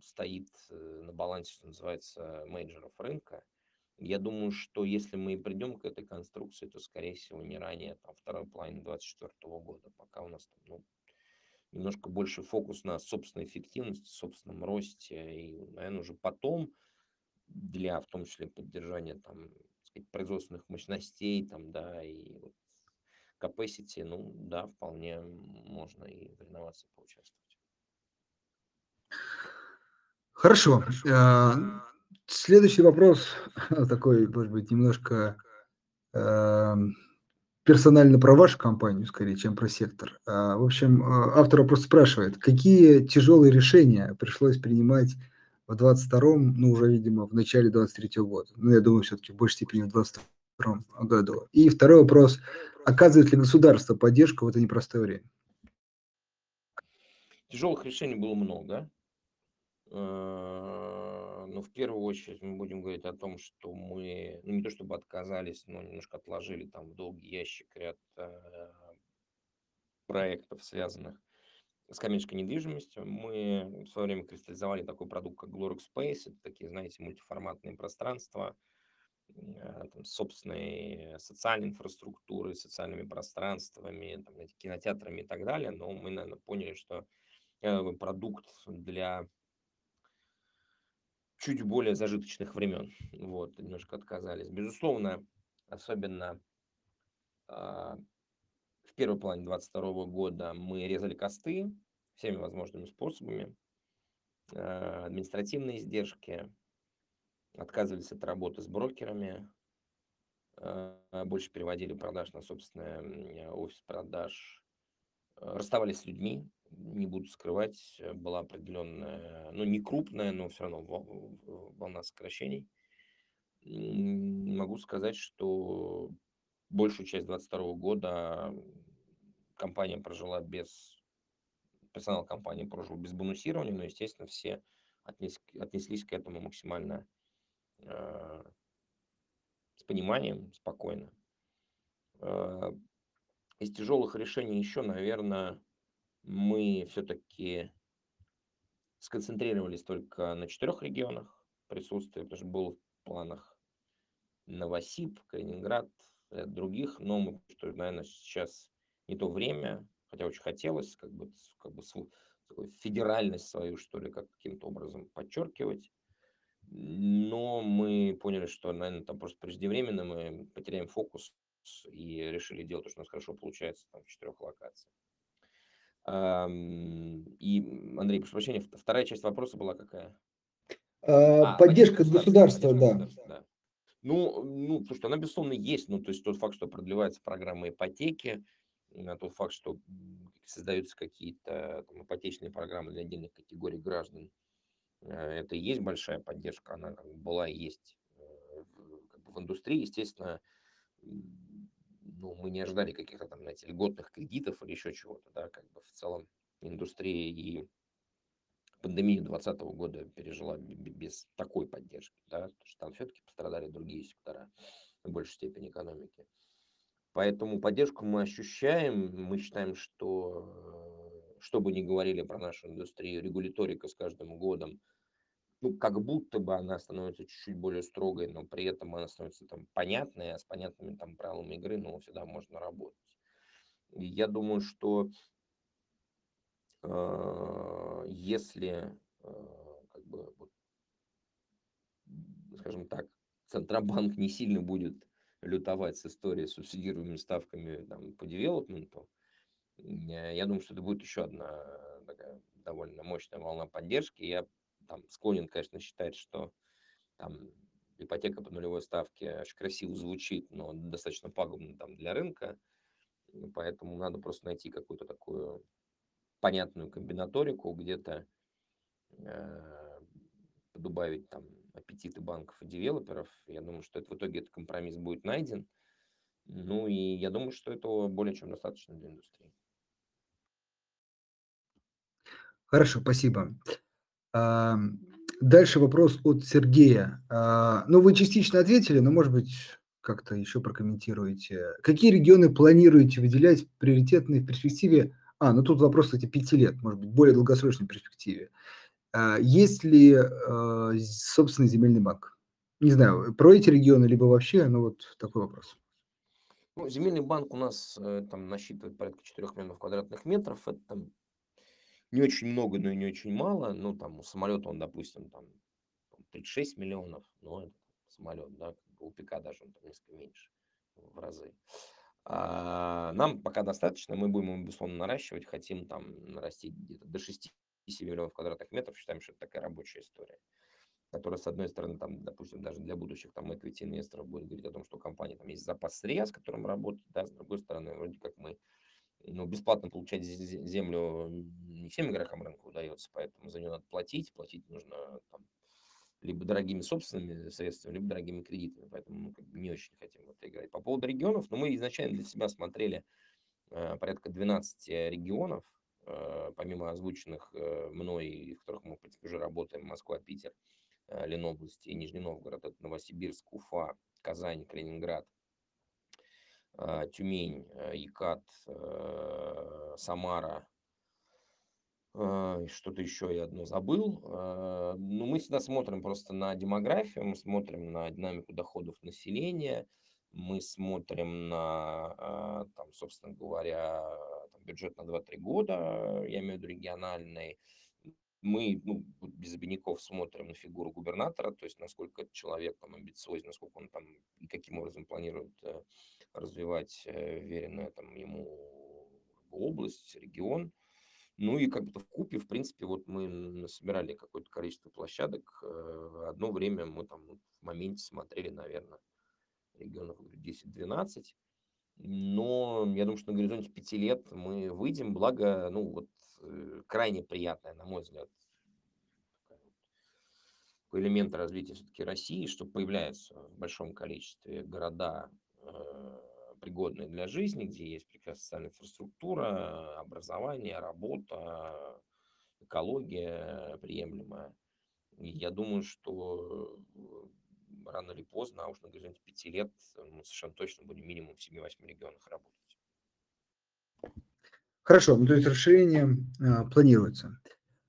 стоит э, на балансе, что называется, менеджеров рынка. Я думаю, что если мы и придем к этой конструкции, то, скорее всего, не ранее там, второй половины 2024 года, пока у нас там, ну, немножко больше фокус на собственной эффективности, собственном росте, и, наверное, уже потом для, в том числе, поддержания там, сказать, производственных мощностей, там, да, и вот capacity, ну, да, вполне можно и в реновации поучаствовать. Хорошо. Хорошо. А, следующий вопрос такой, может быть, немножко эм, персонально про вашу компанию, скорее, чем про сектор. А, в общем, а, автор просто спрашивает, какие тяжелые решения пришлось принимать в 22-м, ну, уже, видимо, в начале 23-го года. Ну, я думаю, все-таки в большей степени в 22-м году. И второй вопрос, оказывает ли государство поддержку в это непростое время? Тяжелых решений было много. А, ну, в первую очередь мы будем говорить о том, что мы, ну, не то чтобы отказались, но немножко отложили там в долгий ящик ряд э, проектов, связанных с коммерческой недвижимостью. Мы в свое время кристаллизовали такой продукт, как Glorex Space. Это такие, знаете, мультиформатные пространства, э, там, собственной социальной инфраструктурой, социальными пространствами, там, кинотеатрами и так далее. Но мы, наверное, поняли, что э, продукт для чуть более зажиточных времен. Вот, немножко отказались. Безусловно, особенно а, в первой плане 2022 года мы резали косты всеми возможными способами, а, административные издержки, отказывались от работы с брокерами, а, больше переводили продаж на собственный офис продаж, расставались с людьми, не буду скрывать, э, была определенная, ну, не крупная, но все равно волна сокращений. Могу сказать, что большую часть 2022 года компания прожила без, персонал компании прожил без бонусирования, но, естественно, все отнес, отнеслись к этому максимально э, с пониманием, спокойно. Э, из тяжелых решений еще, наверное, мы все-таки сконцентрировались только на четырех регионах присутствия, потому что был в планах Новосиб, Калининград, других, но мы, что, наверное, сейчас не то время, хотя очень хотелось как бы, как бы свою, федеральность свою, что ли, как каким-то образом подчеркивать. Но мы поняли, что, наверное, там просто преждевременно мы потеряем фокус и решили делать то, что у нас хорошо получается там, в четырех локациях. И, Андрей, прошу прощения, вторая часть вопроса была какая? А, а поддержка государства, да. да. Ну, ну, слушайте, она, безусловно, есть. Ну, то есть тот факт, что продлевается программа ипотеки, тот факт, что создаются какие-то там, ипотечные программы для отдельных категорий граждан, это и есть большая поддержка, она была и есть э, как бы в индустрии, естественно, ну, мы не ожидали каких-то там, знаете, льготных кредитов или еще чего-то, да, как бы в целом индустрия и пандемию 2020 года пережила без такой поддержки, да, потому что там все-таки пострадали другие сектора в большей степени экономики. Поэтому поддержку мы ощущаем, мы считаем, что, э, что бы ни говорили про нашу индустрию, регуляторика с каждым годом ну, как будто бы она становится чуть-чуть более строгой, но при этом она становится там понятной, а с понятными там правилами игры, ну, всегда можно работать. И я думаю, что э, если, э, как бы, вот, скажем так, Центробанк не сильно будет лютовать с историей с субсидируемыми ставками там, по девелопменту, я думаю, что это будет еще одна такая довольно мощная волна поддержки. Я там склонен, конечно, считать, что там ипотека по нулевой ставке очень красиво звучит, но достаточно пагубно там для рынка. Поэтому надо просто найти какую-то такую понятную комбинаторику, где-то э, добавить там аппетиты банков и девелоперов. Я думаю, что это в итоге этот компромисс будет найден. Ну и я думаю, что этого более чем достаточно для индустрии. Хорошо, спасибо. Дальше вопрос от Сергея. А, ну, вы частично ответили, но, может быть, как-то еще прокомментируете. Какие регионы планируете выделять в приоритетной перспективе? А, ну тут вопрос, кстати, пяти лет, может быть, более долгосрочной перспективе. А, есть ли а, собственный земельный банк? Не знаю, про эти регионы, либо вообще, ну вот такой вопрос. Ну, земельный банк у нас э, там насчитывает порядка 4 миллионов квадратных метров. Это там не очень много, но и не очень мало. Ну, там у самолета он, допустим, там 36 миллионов, но это самолет, да, у ПК даже он там несколько меньше в разы. А нам пока достаточно, мы будем его, безусловно, наращивать, хотим там нарастить где-то до 6 миллионов квадратных метров, считаем, что это такая рабочая история, которая, с одной стороны, там, допустим, даже для будущих там equity инвесторов будет говорить о том, что у компании там есть запас сырья, с которым работать, да, с другой стороны, вроде как мы ну, бесплатно получать землю не всем игрокам рынка удается, поэтому за нее надо платить. Платить нужно там, либо дорогими собственными средствами, либо дорогими кредитами. Поэтому мы как бы не очень хотим в это играть. По поводу регионов, ну, мы изначально для себя смотрели э, порядка 12 регионов, э, помимо озвученных э, мной, в которых мы, в принципе, уже работаем, Москва, Питер, э, Ленобласти и Нижний Новгород, это Новосибирск, Уфа, Казань, Калининград, Тюмень, Якат, Самара, что-то еще я одно забыл. Ну, мы всегда смотрим просто на демографию, мы смотрим на динамику доходов населения, мы смотрим на, там, собственно говоря, там, бюджет на 2-3 года, я имею в виду региональный, мы ну, без обиняков смотрим на фигуру губернатора, то есть насколько человек там амбициозен, насколько он там и каким образом планирует э, развивать э, веренную там ему область, регион. Ну и как бы в купе, в принципе, вот мы собирали какое-то количество площадок. Э, одно время мы там в моменте смотрели, наверное, регионов 10-12. Но я думаю, что на горизонте пяти лет мы выйдем, благо, ну вот Э, крайне приятная, на мой взгляд, элемент развития все-таки России, что появляются в большом количестве города, э, пригодные для жизни, где есть прекрасная социальная инфраструктура, образование, работа, экология приемлемая. Я думаю, что э, рано или поздно, а уж на горизонте пяти лет, мы совершенно точно будем минимум в 7-8 регионах работать. Хорошо, ну, то есть расширение а, планируется.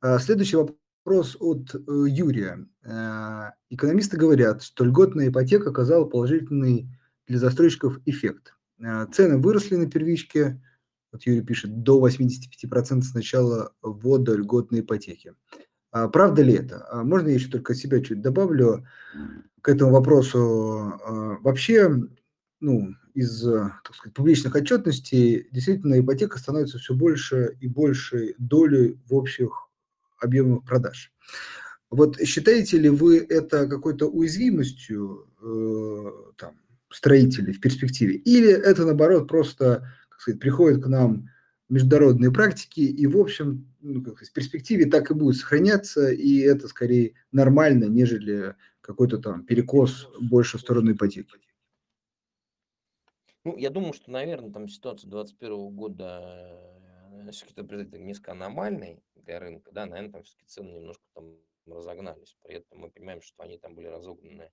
А, следующий вопрос от э, Юрия. А, экономисты говорят, что льготная ипотека оказала положительный для застройщиков эффект. А, цены выросли на первичке, вот Юрий пишет, до 85% с начала ввода льготной ипотеки. А, правда ли это? А, можно я еще только себя чуть добавлю к этому вопросу? А, вообще, ну, из так сказать, публичных отчетностей действительно ипотека становится все больше и больше долей в общих объемах продаж. Вот считаете ли вы это какой-то уязвимостью э, там, строителей в перспективе? Или это, наоборот, просто как сказать, приходит к нам международные практики, и, в общем, ну, как в перспективе так и будет сохраняться, и это скорее нормально, нежели какой-то там перекос больше в сторону ипотеки? Ну, я думаю, что, наверное, там ситуация 2021 года все-таки несколько аномальной для рынка, да, наверное, там все-таки цены немножко там разогнались. При этом мы понимаем, что они там были разогнаны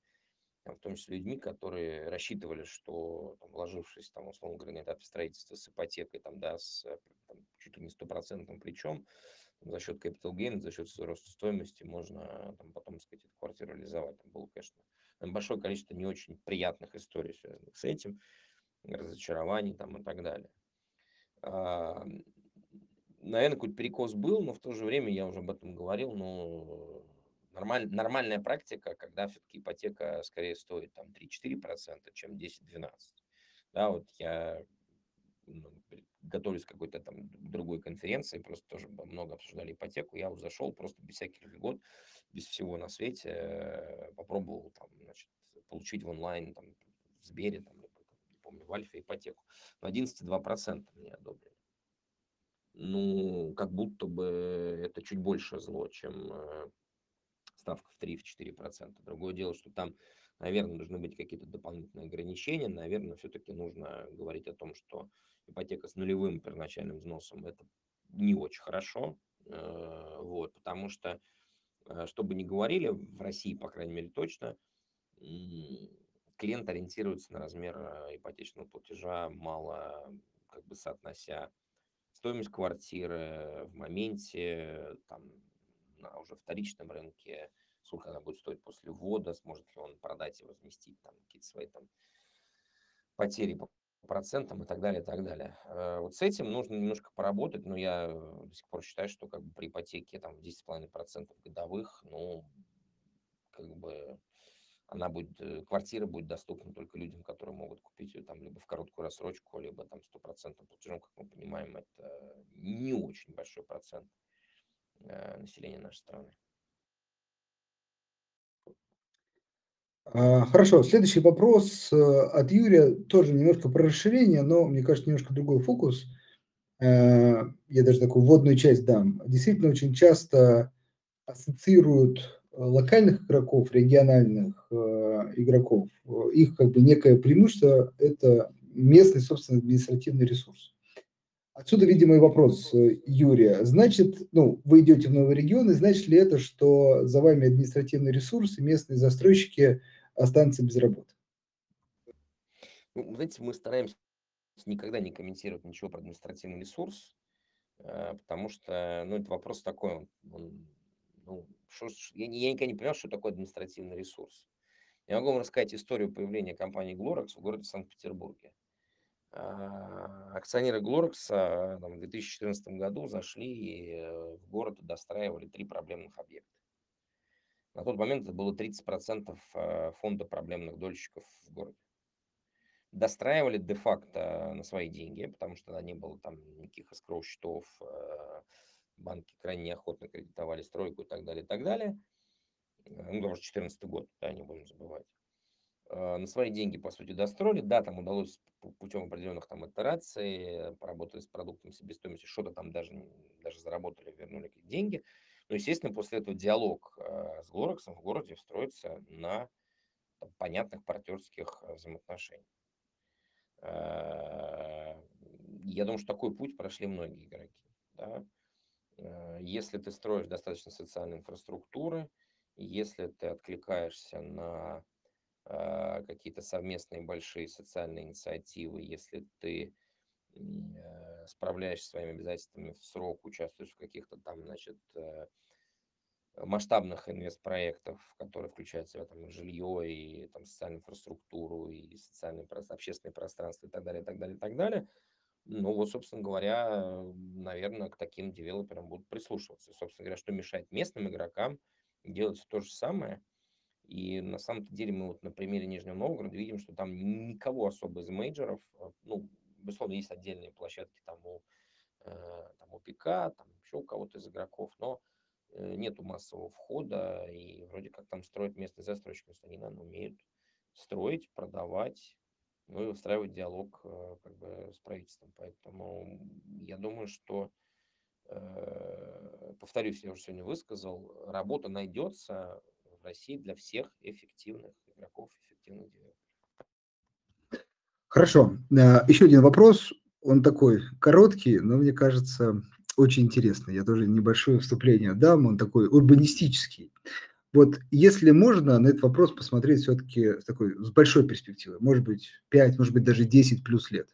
в том числе людьми, которые рассчитывали, что там, вложившись, там, условно говоря, на этап строительства с ипотекой, там, да, с там, чуть ли не стопроцентным плечом, там, за счет capital gain, за счет роста стоимости можно там, потом, так сказать, эту квартиру реализовать. Там было, конечно, большое количество не очень приятных историй, связанных с этим разочарований там и так далее. А, наверное, какой-то перекос был, но в то же время, я уже об этом говорил, но нормаль, нормальная практика, когда все-таки ипотека скорее стоит там 3-4%, чем 10-12%. Да, вот я ну, готовлюсь к какой-то там другой конференции, просто тоже много обсуждали ипотеку, я зашел просто без всяких льгот, без всего на свете, попробовал там, значит, получить в онлайн, там, в Сбере, там, помню, в Альфе ипотеку. Но 11,2% мне одобрили. Ну, как будто бы это чуть больше зло, чем э, ставка в 3-4%. Другое дело, что там, наверное, должны быть какие-то дополнительные ограничения. Наверное, все-таки нужно говорить о том, что ипотека с нулевым первоначальным взносом – это не очень хорошо. Э, вот, потому что, э, что бы ни говорили, в России, по крайней мере, точно, клиент ориентируется на размер э, ипотечного платежа, мало как бы соотнося стоимость квартиры в моменте, там, на уже вторичном рынке, сколько она будет стоить после ввода, сможет ли он продать и возместить там какие-то свои там потери по процентам и так далее, и так далее. Э, вот с этим нужно немножко поработать, но я до сих пор считаю, что как бы при ипотеке там 10,5% годовых, ну, как бы она будет, э, квартира будет доступна только людям, которые могут купить ее там либо в короткую рассрочку, либо там стопроцентным платежом, как мы понимаем, это не очень большой процент э, населения нашей страны. А, хорошо, следующий вопрос э, от Юрия, тоже немножко про расширение, но, мне кажется, немножко другой фокус. Я даже такую вводную часть дам. Действительно, очень часто ассоциируют локальных игроков, региональных э, игроков, их как бы некое преимущество – это местный, собственно, административный ресурс. Отсюда, видимо, и вопрос э, Юрия. Значит, ну, вы идете в новый регион, и значит ли это, что за вами административный ресурс, и местные застройщики останутся без работы? Ну, знаете, мы стараемся никогда не комментировать ничего про административный ресурс, э, потому что, ну, это вопрос такой, он, он, ну, ж- я, я никогда не понял, что такое административный ресурс. Я могу вам рассказать историю появления компании Glorex в городе Санкт-Петербурге. А, Акционеры Glorex там, в 2014 году зашли э, в город и достраивали три проблемных объекта. На тот момент это было 30% э, фонда проблемных дольщиков в городе. Достраивали де-факто на свои деньги, потому что тогда не было там никаких эскроу счетов, э, банки крайне неохотно кредитовали стройку и так далее, и так далее. Э, Ну, тоже 2014 год, да, не будем забывать. Э, На свои деньги, по сути, достроили. Да, там удалось пу- путем определенных там итераций, э, поработали с продуктом себестоимости, что-то там даже, даже заработали, вернули какие-то деньги. Но, естественно, после этого диалог э, с Глорексом в городе строится на там, понятных партнерских взаимоотношениях. Я думаю, что такой путь прошли многие игроки. да. Если ты строишь достаточно социальной инфраструктуры, если ты откликаешься на какие-то совместные большие социальные инициативы, если ты э, справляешься своими обязательствами в срок, участвуешь в каких-то там, значит, э, масштабных инвестпроектов, которые включают в себя там жилье, и там социальную инфраструктуру, и социальные, прос- общественные пространства и так далее, и так далее, и так далее. Ну вот, собственно говоря, наверное, к таким девелоперам будут прислушиваться. Собственно говоря, что мешает местным игрокам делать то же самое. И на самом-то деле мы вот на примере Нижнего Новгорода видим, что там никого особо из мейджоров, э, ну, безусловно, есть отдельные площадки там у, э, там у ПК, там еще у кого-то из игроков, но э, нету массового входа, и вроде как там строят местные застройщики, то есть они, наверное, умеют строить, продавать, ну и устраивать диалог э, как бы с правительством. Поэтому я думаю, что, повторюсь, я уже сегодня высказал, работа найдется России для всех эффективных игроков, эффективных девелоперов. Хорошо. А, Еще один вопрос. Он такой короткий, но мне кажется очень интересный. Я тоже небольшое вступление дам. Он такой урбанистический. Вот если можно на этот вопрос посмотреть все-таки с такой с большой перспективы, может быть 5, может быть даже 10 плюс лет.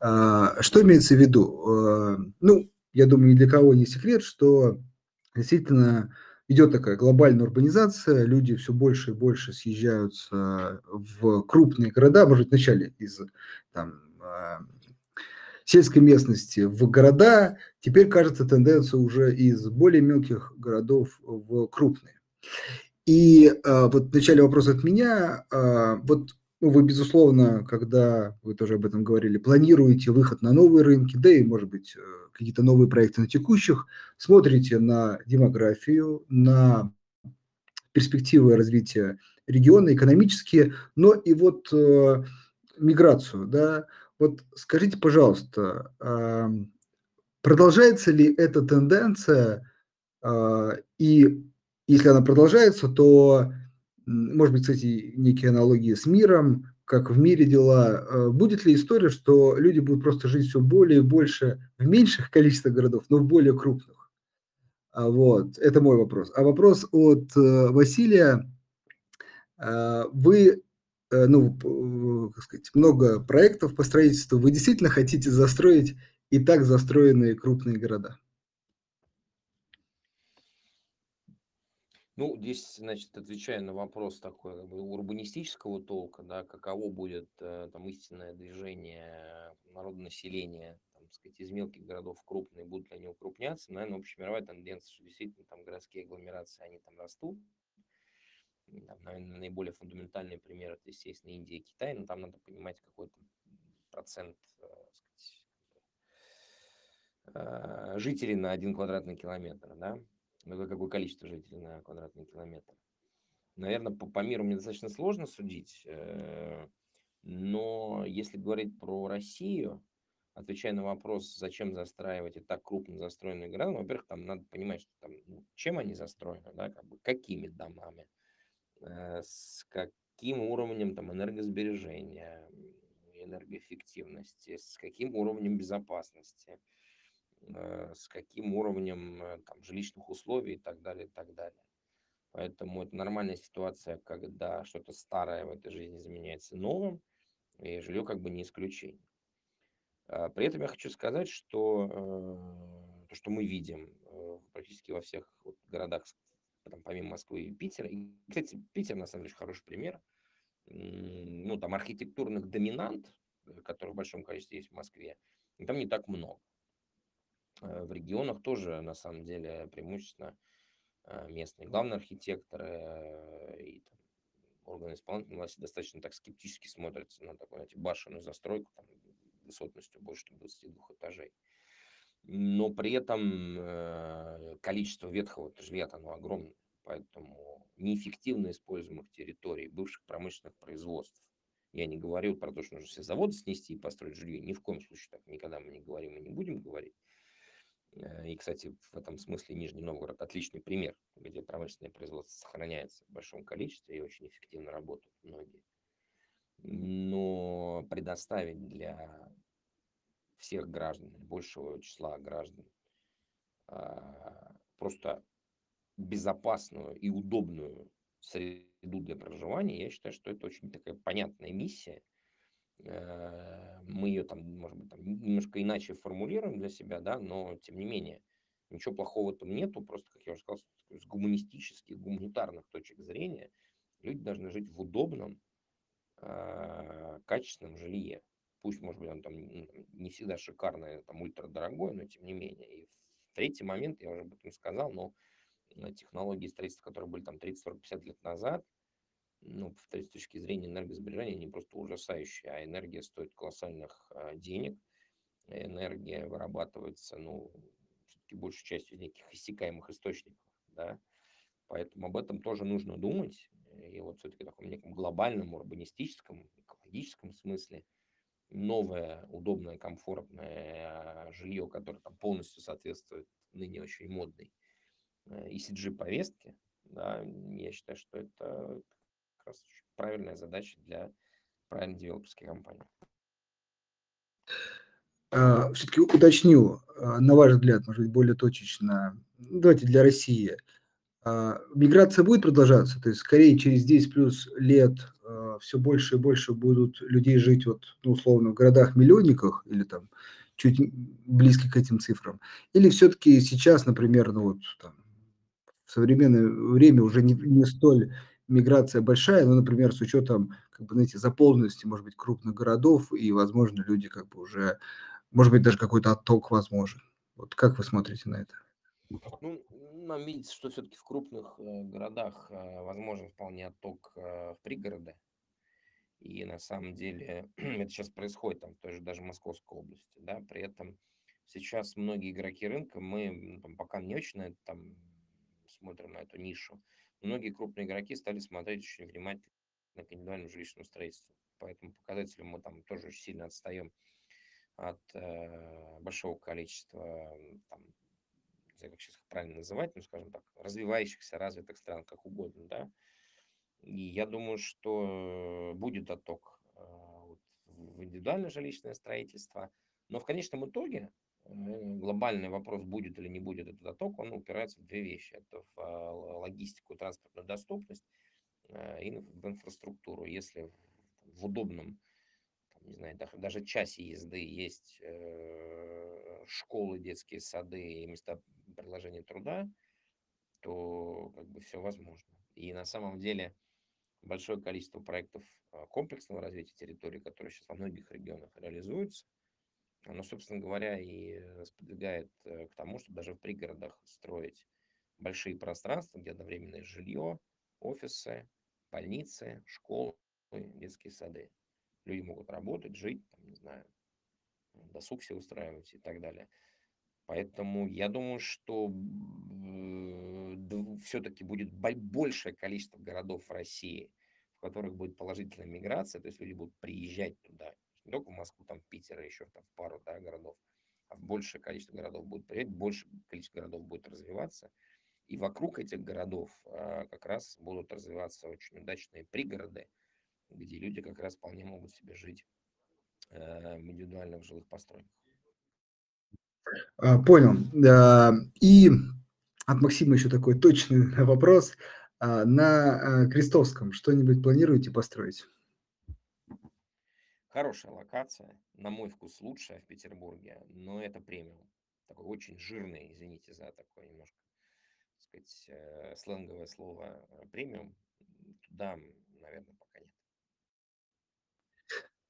А, Что имеется в виду? А, Ну, я думаю, ни для кого не секрет, что действительно идет такая глобальная урбанизация, люди все больше и больше съезжаются в крупные города, может вначале из там, а, сельской местности в города, теперь кажется тенденция уже из более мелких городов в крупные. И а, вот вначале вопрос от меня. а, вот ну, вы, безусловно, когда вы тоже об этом говорили, планируете выход на новые рынки, да и, может быть, э, какие-то новые проекты на текущих, смотрите на демографию, на перспективы развития региона, экономические, но и вот э, миграцию, да. Вот скажите, пожалуйста, ам, продолжается ли эта тенденция, а, и если она продолжается, то, может быть, кстати, некие аналогии с миром, как в мире дела, э, будет ли история, что люди будут просто жить все более и больше в меньших количествах городов, но в более крупных? А, вот, это мой вопрос. А вопрос от, э, Василия. А, вы, э, ну, как сказать, много проектов по строительству. Вы действительно хотите застроить и так застроенные крупные города? Ну, здесь, значит, отвечая на вопрос такой как бы урбанистического толка, да, каково будет э, там истинное движение народонаселения, там, сказать, из мелких городов в крупные, будут ли они укрупняться, наверное, общемировая тенденция, что действительно там городские агломерации, они там растут. Там, наверное, наиболее фундаментальный пример это, естественно, Индия и Китай, но там надо понимать какой-то процент э, сказать, э, жителей на один квадратный километр, да, ну, какое количество жителей на квадратный километр. Наверное, по, по миру мне достаточно сложно судить, э, но если говорить про Россию, отвечая на вопрос, зачем застраивать и так крупно застроенные города, ну, во-первых, там надо понимать, что там, ну, чем они застроены, да, как бы, какими домами, э, с каким уровнем там энергосбережения. энергоэффективности, с каким уровнем безопасности, с каким уровнем э, там, жилищных условий и так далее, и так далее. Поэтому это нормальная ситуация, когда что-то старое в этой жизни заменяется новым, и жилье как бы не исключение. А, при этом я хочу сказать, что э, то, что мы видим э, практически во всех городах, там, помимо Москвы и Питера, и, кстати, Питер, на самом деле, хороший пример, ну, там, архитектурных доминант, э, которые в большом количестве есть в Москве, там не так много. В регионах тоже, на самом деле, преимущественно Э, местные главные архитекторы э, и там, органы исполнительной власти достаточно так скептически смотрятся на такую, знаете, башенную застройку там, высотностью больше 22 этажей. Но при этом э, количество ветхого жилья оно огромное, поэтому неэффективно используемых территорий, бывших промышленных производств. Я не говорю про то, что нужно все заводы снести и построить жилье. Ни в коем случае так никогда мы не говорим и не будем говорить. Э, и, кстати, в этом смысле Нижний Новгород отличный пример, где промышленное производство сохраняется в большом количестве и очень эффективно работают многие. Но предоставить для всех граждан, большего числа граждан, а, просто безопасную и удобную среду для проживания, я считаю, что это очень такая понятная миссия, мы ее там, может быть, там немножко иначе формулируем для себя, да, но тем не менее ничего плохого там нету, просто, как я уже сказал, с гуманистических, гуманитарных точек зрения люди должны жить в удобном, э, качественном жилье. Пусть, может быть, он там не всегда шикарное, там ультрадорогое, но тем не менее. И третий момент, я уже об этом сказал, но э, технологии строительства, которые были там 30, 40, 50 лет назад, ну, повторюсь, с точки зрения энергосбережения, они просто ужасающие, а энергия стоит колоссальных а, денег, энергия вырабатывается, ну, все-таки большей частью из неких иссякаемых источников, да, поэтому об этом тоже нужно думать, и вот все-таки в таком неком глобальном, урбанистическом, экологическом смысле. Новое, удобное, комфортное а, жилье, которое там полностью соответствует ныне очень модной ECG-повестке, э, да, я считаю, что это раз правильная задача для правильной девелоперской компании. А, Все-таки уточню, а, на ваш взгляд, может быть, более точечно, ну, давайте для России, а, миграция будет продолжаться, то есть скорее через 10 плюс лет все больше и больше будут людей жить вот, ну, условно, в городах-миллионниках или там чуть близко к этим цифрам, или все-таки сейчас, например, ну вот там, в современное время уже не, не столь миграция большая, ну, например, с учетом, как бы, знаете, заполненности, может быть, крупных городов, и, возможно, люди как бы уже, может быть, даже какой-то отток возможен. Вот как вы смотрите на это? Ну, нам видится, что все-таки в крупных э, городах э, возможен вполне отток э, в пригороды. И на самом деле это сейчас происходит там в той же даже Московской области. Да? При этом сейчас многие игроки рынка, мы пока не очень на это, там, смотрим на эту нишу, многие крупные игроки стали смотреть очень внимательно к индивидуальному жилищному строительству. По этому показателю мы там тоже очень сильно отстаем от э, большого количества, там, не знаю, как сейчас их правильно называть, ну, скажем так, развивающихся, развитых стран, как угодно, да. И я думаю, что будет отток э, вот, в индивидуальное жилищное строительство, но в конечном итоге глобальный вопрос, будет или не будет этот отток, он упирается в две вещи. Это в а, логистику, транспортную доступность э, и в инфраструктуру. Если в удобном, не знаю, даже часе езды есть э, школы, детские сады и места предложения труда, то как бы все возможно. И на самом деле большое количество проектов а, комплексного развития территории, которые сейчас во многих регионах реализуются, оно, собственно говоря, и сподвигает э, к тому, чтобы даже в пригородах строить большие пространства, где одновременное жилье, офисы, больницы, школы, детские сады. Люди могут работать, жить, там, не знаю, досуг себе устраивать и так далее. Поэтому я думаю, что все-таки будет большее количество городов в России, в которых будет положительная миграция, то есть люди будут приезжать туда не только в Москву, там, в Питер, а еще там, в пару да, городов, а большее количество городов будет приезжать, больше количество городов будет развиваться. И вокруг этих городов а, как раз будут развиваться очень удачные пригороды, где люди как раз вполне могут себе жить э, в индивидуальных жилых постройках. А, Понял. И от Максима еще такой точный вопрос. А, На а, Крестовском что-нибудь планируете построить? Хорошая локация, на мой вкус лучшая в Петербурге, но это премиум. Такой очень жирный, извините за такое немножко, так сказать, э, сленговое слово э, премиум. Туда, наверное, пока нет.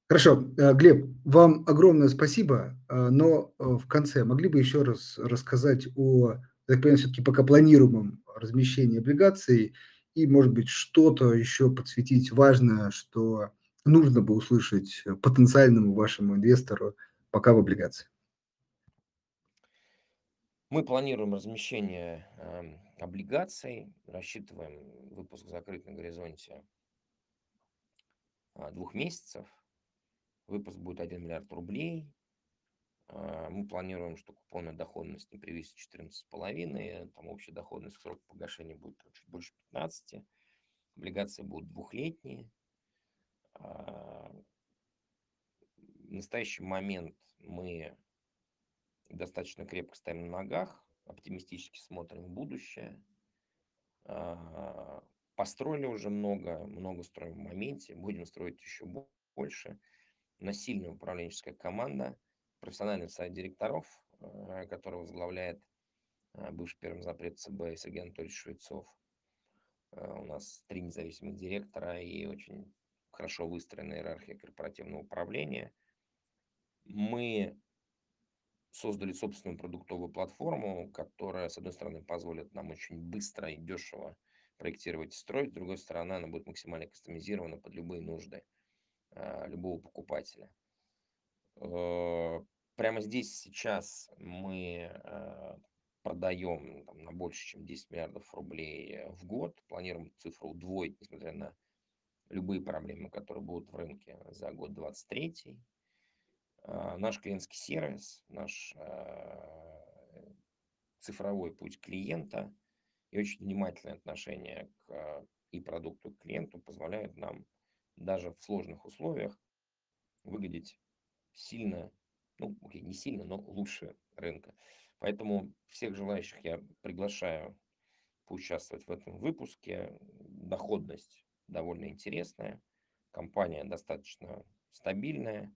Хорошо, э, Глеб, вам огромное спасибо, но в конце могли бы еще раз рассказать о, так понимаю, все-таки пока планируемом размещении облигаций и, может быть, что-то еще подсветить важное, что нужно бы услышать потенциальному вашему инвестору пока в облигации? Мы планируем размещение эм, облигаций, рассчитываем выпуск закрыть на горизонте а, двух месяцев. Выпуск будет 1 миллиард рублей. А, Мы планируем, что купонная доходность не превысит 14,5, там общая доходность срок погашения будет чуть больше 15. Облигации будут двухлетние. А, В настоящий момент мы достаточно крепко стоим на ногах, оптимистически смотрим в будущее. А, Построили уже много, много строим в моменте, будем строить еще бо- больше. У нас сильная управленческая команда, профессиональный совет директоров, э, который возглавляет бывший первый запрет ЦБ Сергей Анатольевич Швецов. У нас три независимых директора и очень хорошо выстроенная иерархия корпоративного управления. Мы создали собственную продуктовую платформу, которая, с одной стороны, позволит нам очень быстро и дешево проектировать и строить, с другой стороны, она будет максимально кастомизирована под любые нужды а, любого покупателя. Э, Прямо здесь сейчас мы э, продаем там, на больше, чем 10 миллиардов рублей в год. Планируем цифру удвоить, несмотря на любые проблемы, которые будут в рынке за год 2023. А, Наш клиентский сервис, наш э, цифровой путь клиента и очень внимательное отношение к и продукту, к клиенту позволяют нам даже в сложных условиях выглядеть сильно, ну, не сильно, но лучше рынка. Поэтому всех желающих я приглашаю поучаствовать в этом выпуске. Доходность довольно интересная, компания достаточно стабильная.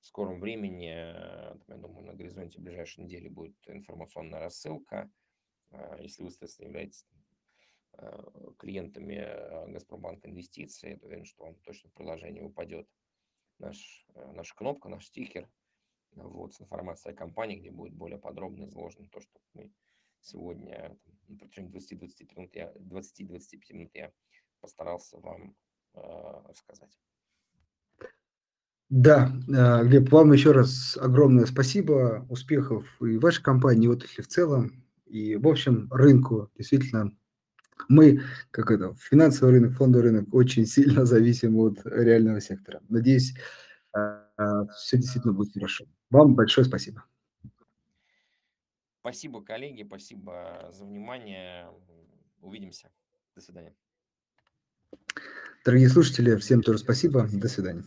В скором времени, э, я думаю, на горизонте ближайшей недели будет информационная рассылка. А, Если вы, соответственно, являетесь э, клиентами э, Газпромбанк Инвестиции, я уверен, что вам точно в приложение упадет наш, наша кнопка, наш стикер, вот, с информацией о компании, где будет более подробно изложено то, что мы сегодня там, на протяжении 20-25 минут, я, 20-25 минут я постарался вам э, рассказать. Да, э, Глеб, вам еще раз огромное спасибо, успехов и вашей компании, и отрасли в целом, и, в общем, рынку. Действительно, мы, как это, финансовый рынок, фондовый рынок, очень сильно зависим от реального сектора. Надеюсь, все действительно будет хорошо. Вам большое спасибо. Спасибо, коллеги, спасибо за внимание. Увидимся. До свидания. Дорогие слушатели, всем тоже спасибо. До свидания.